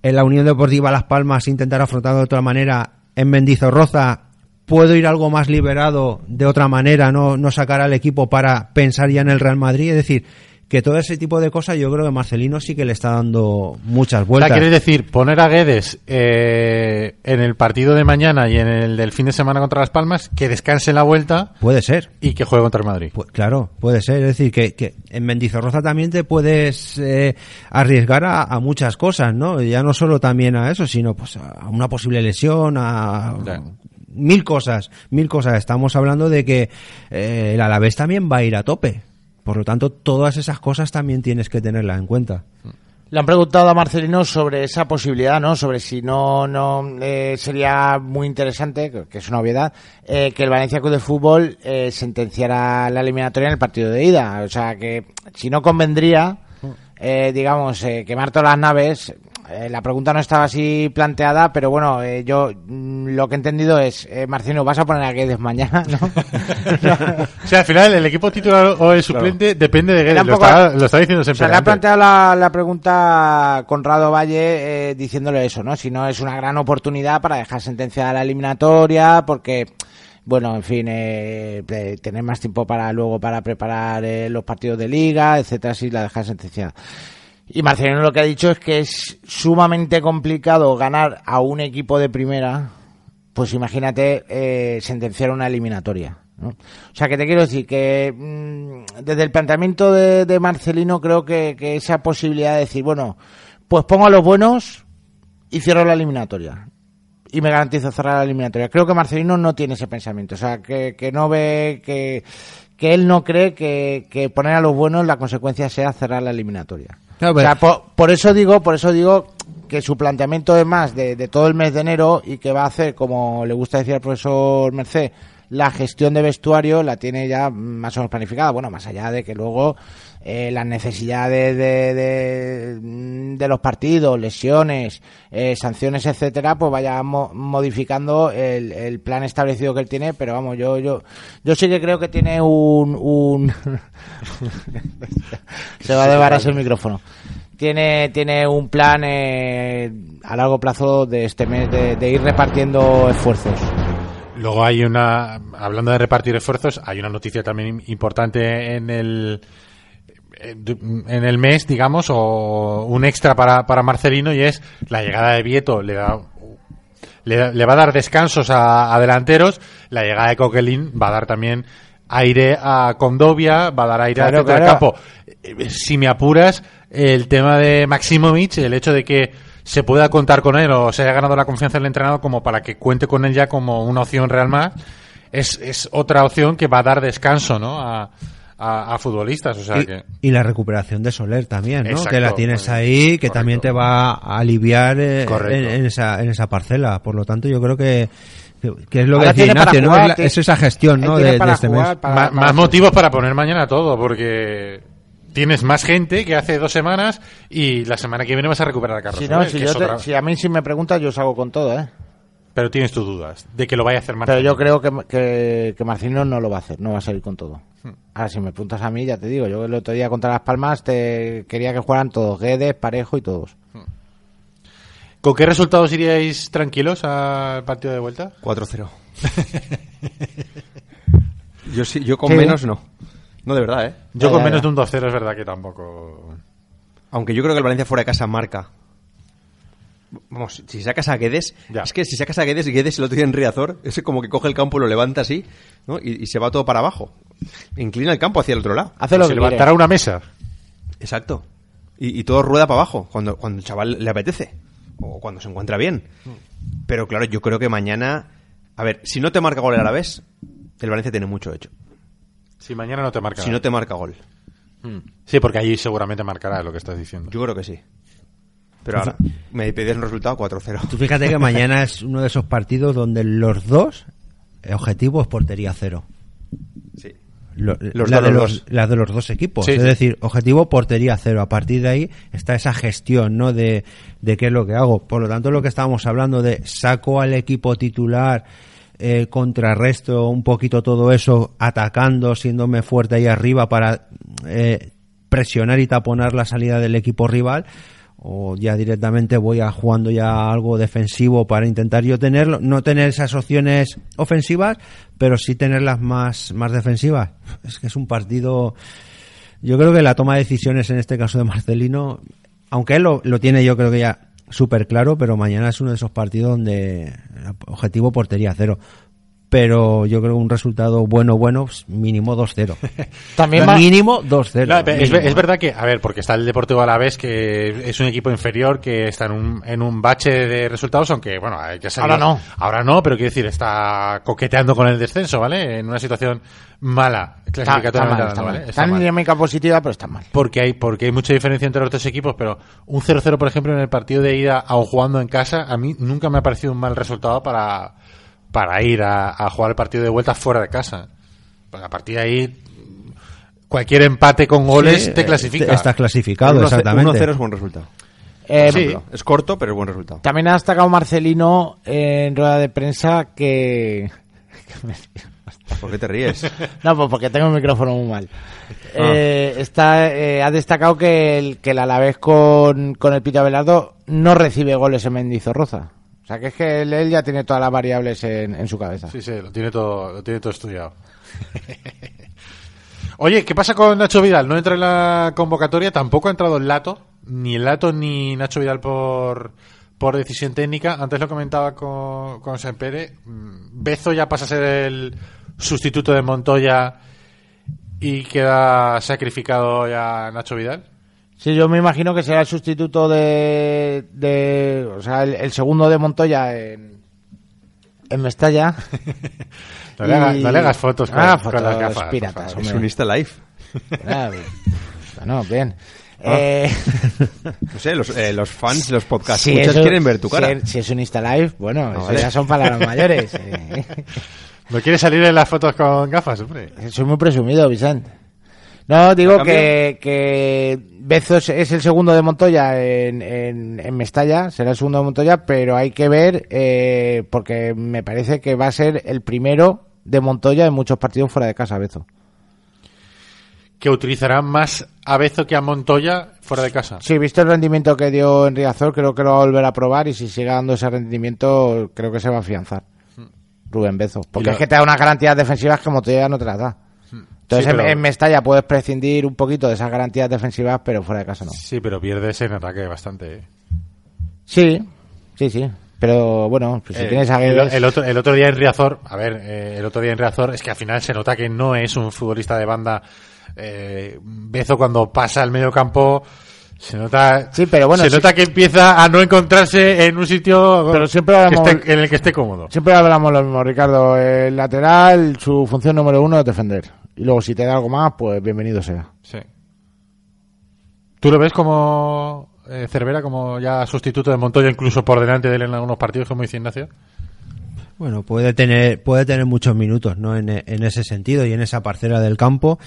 En la Unión Deportiva Las Palmas intentar afrontar de otra manera. En Mendizorroza puedo ir algo más liberado de otra manera, no, no sacar al equipo para pensar ya en el Real Madrid. Es decir, que todo ese tipo de cosas yo creo que Marcelino sí que le está dando muchas O sea, vueltas. quieres decir, poner a Guedes eh, en el partido de mañana y en el del fin de semana contra Las Palmas, que descanse en la vuelta Puede ser. y que juegue contra el Madrid. Claro, puede ser. Es decir, que, que en Mendizorroza también te puedes eh, arriesgar a, a muchas cosas, ¿no? Ya no solo también a eso, sino pues a una posible lesión, a Ya. mil cosas, mil cosas. Estamos hablando de que eh, el Alavés también va a ir a tope. Por lo tanto, todas esas cosas también tienes que tenerlas en cuenta. Le han preguntado a Marcelino sobre esa posibilidad, ¿no? Sobre si no, no eh, sería muy interesante, que- es una obviedad, eh, que el Valencia Club de Fútbol eh, sentenciara la eliminatoria en el partido de ida. O sea, que si no convendría, eh, digamos, eh, quemar todas las naves. Eh, la pregunta no estaba así planteada, pero bueno, eh, yo mm, lo que he entendido es, eh, Marcelino, ¿vas a poner a Guedes mañana? [laughs] ¿no? O sea, al final el equipo titular o el suplente depende de Guedes. Lo, está, lo está diciendo O sea, siempre. le ha planteado la, la pregunta Conrado Valle eh, diciéndole eso, ¿no? Si no es una gran oportunidad para dejar sentenciada la eliminatoria, porque, bueno, en fin, eh, eh, tener más tiempo para luego para preparar eh, los partidos de liga, etcétera, si la dejas sentenciada. Y Marcelino lo que ha dicho es que es sumamente complicado ganar a un equipo de primera, pues imagínate eh, sentenciar una eliminatoria. ¿no? O sea, que te quiero decir que mm, desde el planteamiento de, Marcelino creo que, esa posibilidad de decir, bueno, pues pongo a los buenos y cierro la eliminatoria. Y me garantizo cerrar la eliminatoria. Creo que Marcelino no tiene ese pensamiento. O sea, que, que no ve que, que él no cree que poner a los buenos la consecuencia sea cerrar la eliminatoria. Por eso digo, por eso digo que su planteamiento es más de, de todo el mes de enero y que va a hacer, como le gusta decir al profesor Merced, la gestión de vestuario la tiene ya más o menos planificada. Bueno, más allá de que luego eh, las necesidades de, de, de los partidos, lesiones, eh, sanciones, etcétera, pues vaya mo- modificando el, el plan establecido que él tiene. Pero vamos, yo yo yo sí que creo que tiene un, un [laughs] se va a desbaratar el micrófono. Tiene, tiene un plan eh, a largo plazo de este mes de, de ir repartiendo esfuerzos. Luego hay una, hablando de repartir esfuerzos, hay una noticia también importante en el en el mes, digamos, o un extra para, para Marcelino y es la llegada de Vieto le da le, le va a dar descansos a, a delanteros, la llegada de Coquelin va a dar también aire a Condovia, va a dar aire Claro, del claro. campo. Eh, Si me apuras, el tema de Maximovic, el hecho de que se pueda contar con él o se haya ganado la confianza del entrenador como para que cuente con él ya como una opción real más, es, es otra opción que va a dar descanso ¿no? a, a- a futbolistas. O sea y, que... y la recuperación de Soler también, ¿no? Exacto, que la tienes ahí, que Correcto. también te va a aliviar eh, en, en esa, en esa parcela. Por lo tanto, yo creo que, que, es lo Ahora que decía tiene para Ignacio, ¿no? jugar, Es, la- tiene- es esa gestión ¿no? de, este jugar, mes. para- más motivos para poner mañana todo, porque tienes más gente que hace dos semanas y la semana que viene vas a recuperar a Carlos Si, no, Soler, si, que yo es te- otra- si a mí si me preguntas, yo salgo con todo, ¿eh? Pero tienes tus dudas de que lo vaya a hacer Pero Marcelino. yo creo que, que, que Marcelino no lo va a hacer, no va a salir con todo. Hmm. Ahora, si me preguntas a mí, ya te digo, yo el otro día contra Las Palmas te quería que jugaran todos, Guedes, Parejo y todos. ¿Con qué resultados iríais tranquilos al partido de vuelta? 4-0. [laughs] yo sí, yo con Sí. menos no. No, de verdad, ¿eh? Yo Ya, con ya, menos ya. de un 2-0 es verdad que tampoco... Aunque yo creo que el Valencia fuera de casa marca. Vamos, si sacas a Guedes, Ya. es que si sacas a Guedes, Guedes el otro día en Riazor, ese como que coge el campo, lo levanta así, ¿no? Y, y se va todo para abajo. Inclina el campo hacia el otro lado. Hace lo se que levantará quiere. una mesa. Exacto. Y, y todo rueda para abajo, cuando, cuando el chaval le apetece. O cuando se encuentra bien. Pero claro, yo creo que mañana... A ver, si no te marca gol el Alavés, el Valencia tiene mucho hecho. Si mañana no te marca. Si no te marca gol. Sí, porque allí seguramente marcará lo que estás diciendo. Yo creo que sí. Pero ahora, me pedís un resultado 4-0. Tú fíjate que mañana [laughs] es uno de esos partidos donde los dos, el objetivo es portería cero. Sí. Lo- Los la, dos, de los los, dos. la de los dos equipos. Sí, es sí. decir, objetivo portería cero. A partir de ahí está esa gestión, ¿no? De, de qué es lo que hago. Por lo tanto, lo que estábamos hablando de saco al equipo titular, eh, contrarresto un poquito todo eso, atacando, siéndome fuerte ahí arriba para eh, presionar y taponar la salida del equipo rival. O ya directamente voy a jugando ya algo defensivo para intentar yo tenerlo, no tener esas opciones ofensivas, pero sí tenerlas más, más defensivas. Es que es un partido. Yo creo que la toma de decisiones en este caso de Marcelino, aunque él lo, lo tiene yo creo que ya súper claro, pero mañana es uno de esos partidos donde objetivo portería cero. Pero yo creo que un resultado bueno, bueno, mínimo 2-0. [laughs] También mínimo 2-0. No, es, verdad que, a ver, porque está el Deportivo Alavés, que es un equipo inferior, que está en un, en un bache de resultados, aunque, bueno, hay que salir- Ahora no. Ahora no, pero quiero decir, está coqueteando con el descenso, ¿vale? En una situación mala, Está, está clasificatoriamente mal, está hablando, mal. ¿vale? Está en dinámica positiva, pero está mal. Porque hay, porque hay mucha diferencia entre los tres equipos, pero un 0-0, por ejemplo, en el partido de ida, aun jugando en casa, a mí nunca me ha parecido un mal resultado para, para ir a, a jugar el partido de vuelta fuera de casa. Porque a partir de ahí, cualquier empate con goles Sí, te eh, clasifica. Estás clasificado, 1-0 exactamente. es buen resultado. Eh, Sí. Es corto, pero es buen resultado. También ha destacado Marcelino en rueda de prensa que... [laughs] ¿Por qué te ríes? [laughs] No, pues porque tengo el micrófono muy mal. Ah. Eh, está, eh, ha destacado que el, que el Alavés con, con el Pito Abelardo no recibe goles en Mendizorroza. O sea, que es que él, ya tiene todas las variables en, en su cabeza. Sí, sí, lo tiene todo, lo tiene todo estudiado. [laughs] Oye, ¿qué pasa con Nacho Vidal? No entra en la convocatoria, tampoco ha entrado el Lato, ni el Lato ni Nacho Vidal por, por decisión técnica. Antes lo comentaba con, con Sempere. Mm, Bezo ya pasa a ser el sustituto de Montoya y queda sacrificado ya Nacho Vidal. Sí, yo me imagino que será el sustituto de... de o sea, el, el segundo de Montoya en, en Mestalla. [laughs] No, le, hagas, Y- no le hagas fotos con, Ah, con fotos las gafas. piratas. Es un Insta Live. Ah, bien. bueno, bien. Ah. Eh, [laughs] No sé, los, eh, los fans, los podcast si quieren ver tu si cara. es- Si, es un Insta Live, bueno, eso vale. ya son palabras mayores. [laughs] eh. ¿No quieres salir en las fotos con gafas, hombre? Soy muy presumido, Vicente. No, digo que, que Bezos es el segundo de Montoya en, en, en Mestalla, será el segundo de Montoya, pero hay que ver, eh, porque me parece que va a ser el primero de Montoya en muchos partidos fuera de casa, Bezo. Que utilizarán más a Bezo que a Montoya fuera de casa. Sí, visto el rendimiento que dio en Riazor, creo que lo va a volver a probar y si sigue dando ese rendimiento, creo que se va a afianzar. Rubén Bezo. Porque es que te da unas garantías defensivas que Montoya no te las da. Entonces Sí, en- pero- en Mestalla puedes prescindir un poquito de esas garantías defensivas, pero fuera de casa no. Sí, pero pierdes en ataque bastante. ¿eh? Sí, sí, sí. Pero bueno, pues si Eh, tienes a el, Guedes- el otro, el otro día en Riazor, a ver, eh, el otro día en Riazor es que al final se nota que no es un futbolista de banda. Eh, Bezo cuando pasa al medio campo se nota, Sí, pero bueno, se sí. nota que empieza a no encontrarse en un sitio Pero siempre que hablamos- esté- en el que esté cómodo. Siempre hablamos lo mismo, Ricardo. El lateral, su función número uno es defender. Y luego si te da algo más, pues bienvenido sea. Sí. ¿Tú lo ves como eh, Cervera, como ya sustituto de Montoya, incluso por delante de él en algunos partidos, como dice Ignacio? Bueno, puede tener, puede tener muchos minutos, ¿no? En, en ese sentido y en esa parcela del campo.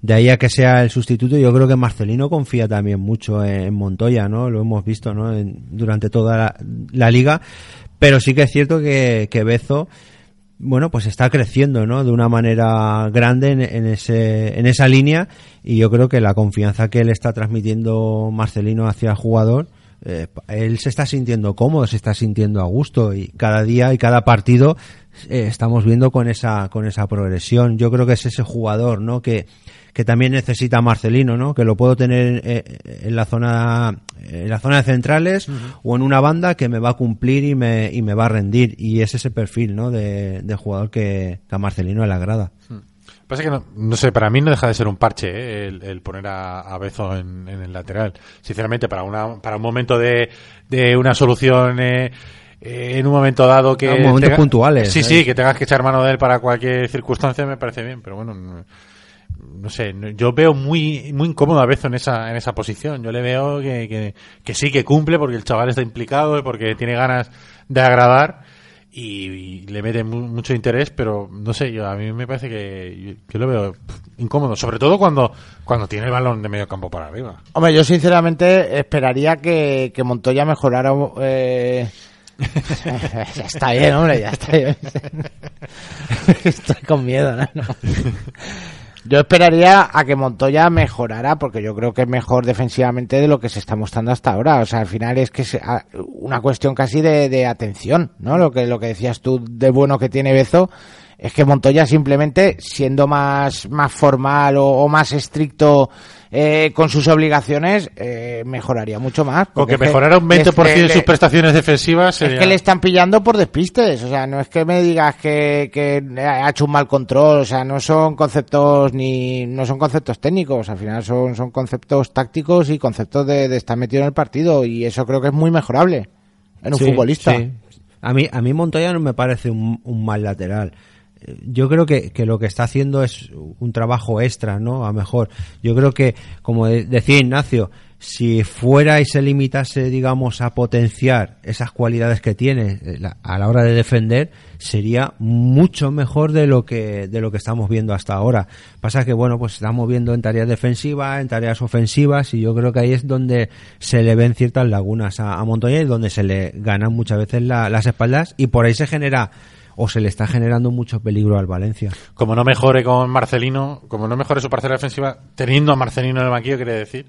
De ahí a que sea el sustituto, yo creo que Marcelino confía también mucho en, en Montoya, ¿no? Lo hemos visto, ¿no? En- durante toda la, la liga. Pero sí que es cierto que, que Bezo, bueno, pues está creciendo, ¿no? De una manera grande en, en ese, en esa línea. Y yo creo que la confianza que le está transmitiendo Marcelino hacia el jugador, eh, él se está sintiendo cómodo, se está sintiendo a gusto y cada día y cada partido eh, estamos viendo con esa con esa progresión. Yo creo que es ese jugador, ¿no? Que que también necesita Marcelino, ¿no? Que lo puedo tener eh, en la zona en la zona de centrales o en una banda que me va a cumplir y me y me va a rendir y es ese perfil, ¿no? De, de jugador que, que a Marcelino le agrada. Pasa que no, no sé, para mí no deja de ser un parche ¿eh? el, el poner a, a Bezo en, en el lateral. Sinceramente, para una para un momento de, de una solución eh, eh, en un momento dado que Ah, momentos puntuales, sí sí que tengas que echar mano de él para cualquier circunstancia me parece bien, pero bueno no, no sé, no- yo veo muy muy incómodo a Bezo en esa en esa posición. Yo le veo que, que, que sí que cumple porque el chaval está implicado y porque tiene ganas de agradar y, le mete mu- mucho interés, pero no sé, yo a mí me parece que yo, lo veo incómodo, sobre todo cuando cuando tiene el balón de medio campo para arriba. Hombre, yo sinceramente esperaría que, que Montoya mejorara. Eh... ya [laughs] está bien, hombre, ya está bien. [laughs] Estoy con miedo, ¿no? Yo esperaría a que Montoya mejorara, porque yo creo que es mejor defensivamente de lo que se está mostrando hasta ahora. O sea, al final es que es a- una cuestión casi de, de atención, ¿no? Lo que, lo que decías tú de bueno que tiene Bezo, Es que Montoya simplemente siendo más, más formal o, o más estricto eh, con sus obligaciones, eh, mejoraría mucho más. Con que es que mejorara un les- 20% de sus prestaciones defensivas es que le están pillando por despistes, o sea, no es que me digas que, que ha hecho un mal control, o sea, no son conceptos ni no son conceptos técnicos, al final son, son conceptos tácticos y conceptos de, de estar metido en el partido y eso creo que es muy mejorable en un Sí, futbolista. sí. A mí, a mí Montoya no me parece un, un mal lateral. Yo creo que, que lo que está haciendo es un trabajo extra, ¿no? A mejor. Yo creo que, como de- decía Ignacio, si fuera y se limitase, digamos, a potenciar esas cualidades que tiene eh, a la hora de defender, sería mucho mejor de lo que de lo que estamos viendo hasta ahora. Pasa que bueno, pues estamos viendo en tareas defensivas, en tareas ofensivas y yo creo que ahí es donde se le ven ciertas lagunas a, a Montoya y donde se le ganan muchas veces la- las espaldas y por ahí se genera o se le está generando mucho peligro al Valencia. Como no mejore con Marcelino, como no mejore su parcela defensiva, teniendo a Marcelino en el banquillo, quiere decir,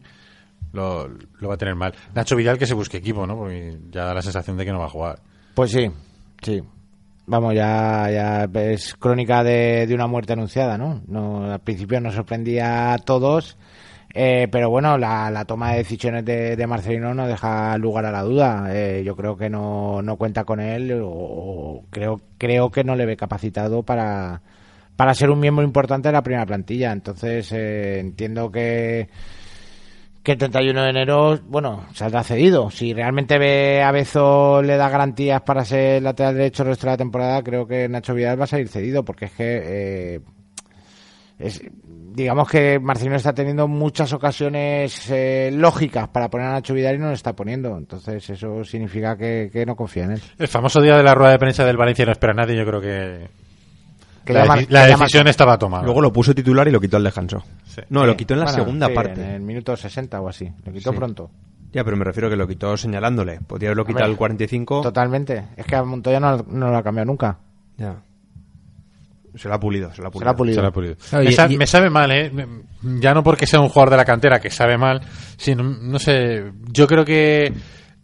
lo, lo va a tener mal. Nacho Vidal que se busque equipo, ¿no? Porque ya da la sensación de que no va a jugar. Pues sí, sí. Vamos, ya, ya es crónica de, de una muerte anunciada, ¿no? no al principio nos sorprendía a todos, eh, pero bueno, la, la toma de decisiones de, Marcelino no deja lugar a la duda. Eh, yo creo que no, no cuenta con él o, o creo, creo que no le ve capacitado para, para ser un miembro importante de la primera plantilla. Entonces, eh, entiendo que que el 31 de enero, bueno, saldrá cedido. Si realmente ve a Bezo le da garantías para ser lateral derecho el resto de la temporada, creo que Nacho Vidal va a salir cedido, porque es que eh, es, digamos que Marcelino está teniendo muchas ocasiones eh, lógicas para poner a Nacho Vidal y no lo está poniendo. Entonces eso significa que, que no confía en él. El famoso día de la rueda de prensa del Valencia no espera a nadie, yo creo que, Que la, decisión estaba tomada. Luego lo puso titular y lo quitó al descanso. Sí. No, lo quitó en la Bueno, segunda sí, parte. En el minuto 60 o así. Lo quitó Sí. pronto. Ya, pero me refiero que lo quitó señalándole. Podría haberlo quitado al 45. Totalmente. Es que a Montoya no, no lo ha cambiado nunca. Ya. Se lo ha pulido, se lo ha Se pulido. lo ha pulido. Se la ha pulido. Claro, me, y- sa- y- me sabe mal, ¿eh? Ya no porque sea un jugador de la cantera que sabe mal, sino, no sé, yo creo que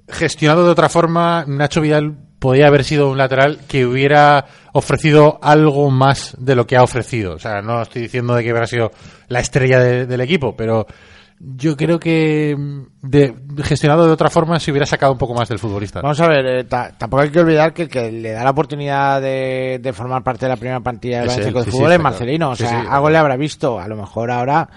gestionado de otra forma, Nacho Vidal podía haber sido un lateral que hubiera ofrecido algo más de lo que ha ofrecido. O sea, no estoy diciendo de que hubiera sido la estrella de- del equipo, pero yo creo que mm, de, gestionado de otra forma se hubiera sacado un poco más del futbolista. Vamos a ver, eh, ta- tampoco hay que olvidar que el que le da la oportunidad de, de formar parte de la primera plantilla del Valencia de sí, sí, Fútbol es claro. Marcelino. O sea, sí, algo le habrá visto. A lo mejor ahora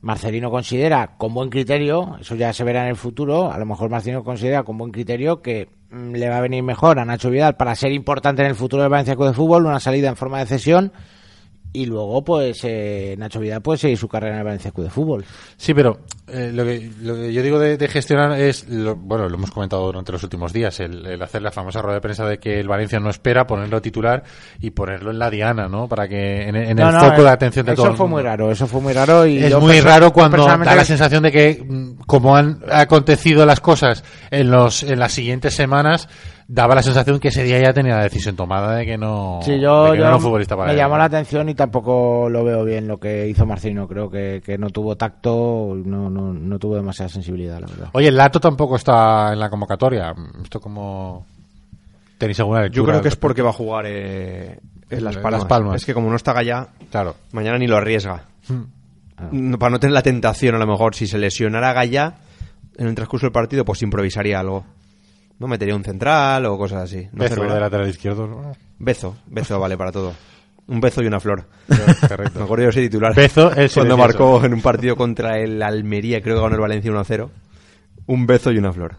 Marcelino considera con buen criterio, eso ya se verá en el futuro, a lo mejor Marcelino considera con buen criterio que mm, le va a venir mejor a Nacho Vidal para ser importante en el futuro del Valencia Club de Fútbol, una salida en forma de cesión y luego pues eh, Nacho Vidal puede seguir su carrera en el Valencia Club de Fútbol. Sí, pero eh, lo, que, lo que yo digo de, de gestionar es, lo- bueno, lo hemos comentado durante los últimos días, el, el hacer la famosa rueda de prensa de que el Valencia no espera, ponerlo titular y ponerlo en la diana, ¿no? Para que en, en No, el no, foco eh, de atención de eso todo el fue muy raro, eso fue muy raro y Es muy raro cuando da la sensación de que, mm, como han acontecido las cosas en los en las siguientes semanas, daba la sensación que ese día ya tenía la decisión tomada de que no, Sí, de yo, que no yo era un futbolista para me él. llamó la atención y tampoco lo veo bien lo que hizo Marcelino. Creo que, que no tuvo tacto, no, no, no tuvo demasiada sensibilidad, la verdad. Oye, el Lato tampoco está en la convocatoria. Esto como... ¿Tenéis alguna lectura? Yo creo que es porque va a jugar eh, en Las Palmas. Las Palmas. Es que como no está Gallá, Claro. mañana ni lo arriesga. Hmm. No, para no tener la tentación, a lo mejor, si se lesionara Gallá en el transcurso del partido, pues improvisaría algo. No metería un central o cosas así. No Bezo de lateral izquierdo. ¿no? Bezo, Bezo vale para todo. Un bezo y una flor. Correcto. Me acuerdo yo ese titular. Bezo, el Cuando marcó en un partido contra el Almería, creo que ganó el Valencia 1-0. Un bezo y una flor.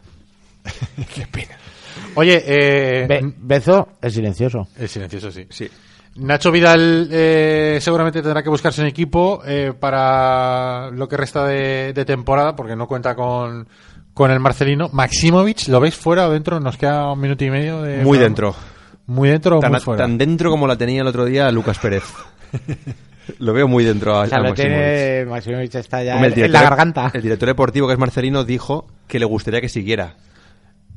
[laughs] Oye, eh, Be- Bezo es silencioso. el silencioso sí. Sí. Nacho Vidal eh, seguramente tendrá que buscarse un equipo eh, para lo que resta de, de temporada, porque no cuenta con, con el Marcelino. Maximovic, ¿lo veis fuera o dentro? Nos queda un minuto y medio de... Muy dentro. Muy dentro o Tan, muy fuera. tan dentro como la tenía el otro día Lucas Pérez. [laughs] Lo veo muy dentro a, O sea, a lo Maximovic. tiene Maximovic está ya Hombre, en, la garganta. El director deportivo, que es Marcelino, dijo que le gustaría que siguiera.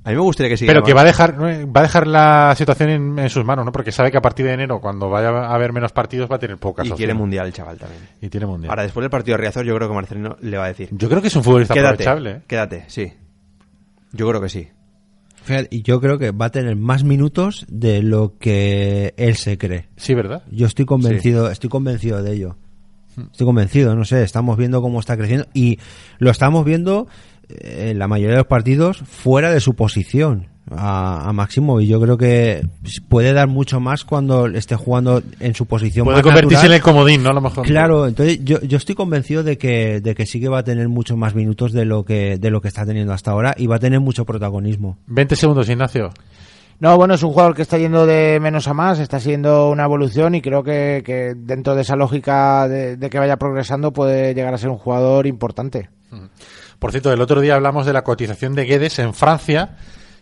A mí me gustaría que siguiera. Pero que va a dejar va a dejar la situación en, en sus manos, ¿no? Porque sabe que a partir de enero, cuando vaya a haber menos partidos, va a tener pocas Y quiere opciones. mundial el chaval también. Y tiene mundial. Ahora, después del partido de Riazor, yo creo que Marcelino le va a decir: Yo creo que es un futbolista Quédate, aprovechable. ¿eh? quédate, sí. Yo creo que sí. Fíjate, y yo creo que va a tener más minutos de lo que él se cree. Sí, ¿verdad? Yo estoy convencido, estoy convencido de ello. Estoy convencido, no sé, estamos viendo cómo está creciendo y lo estamos viendo en la mayoría de los partidos fuera de su posición a, a Máximo y yo creo que puede dar mucho más cuando esté jugando en su posición Puede más convertirse en el comodín, ¿no? A lo mejor. Claro, entonces yo, yo estoy convencido de que, de que sí que va a tener muchos más minutos de lo que de lo que está teniendo hasta ahora y va a tener mucho protagonismo. 20 segundos, Ignacio. No, bueno, es un jugador que está yendo de menos a más, está siendo una evolución y creo que, que dentro de esa lógica de, de que vaya progresando puede llegar a ser un jugador importante. Por cierto, el otro día hablamos de la cotización de Guedes en Francia.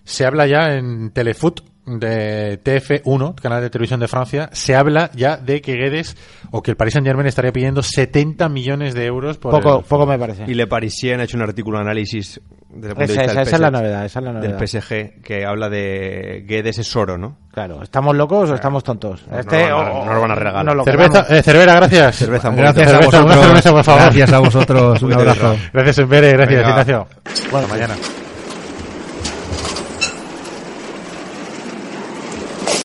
Se habla ya en Telefoot de TF1, canal de televisión de Francia, se habla ya de que Guedes o que el Paris Saint Germain estaría pidiendo 70 millones de euros por Poco, el- poco me parece. Y Le Parisien ha hecho un artículo de análisis desde el punto de Esa- vista esa- esa es la PSG novedad, esa es la novedad. Del PSG, que habla de Guedes es oro, ¿no? Claro, ¿estamos locos o estamos tontos? No, Este, no, no, no lo van a regalar. lo Cerveza, eh, Cervera, gracias. Cerveza, un Gracias Cerveza, una vosotros. cerveza, por favor. Gracias a vosotros. Un abrazo. Gracias, Embere, gracias, Venga. Ignacio. Bueno, mañana.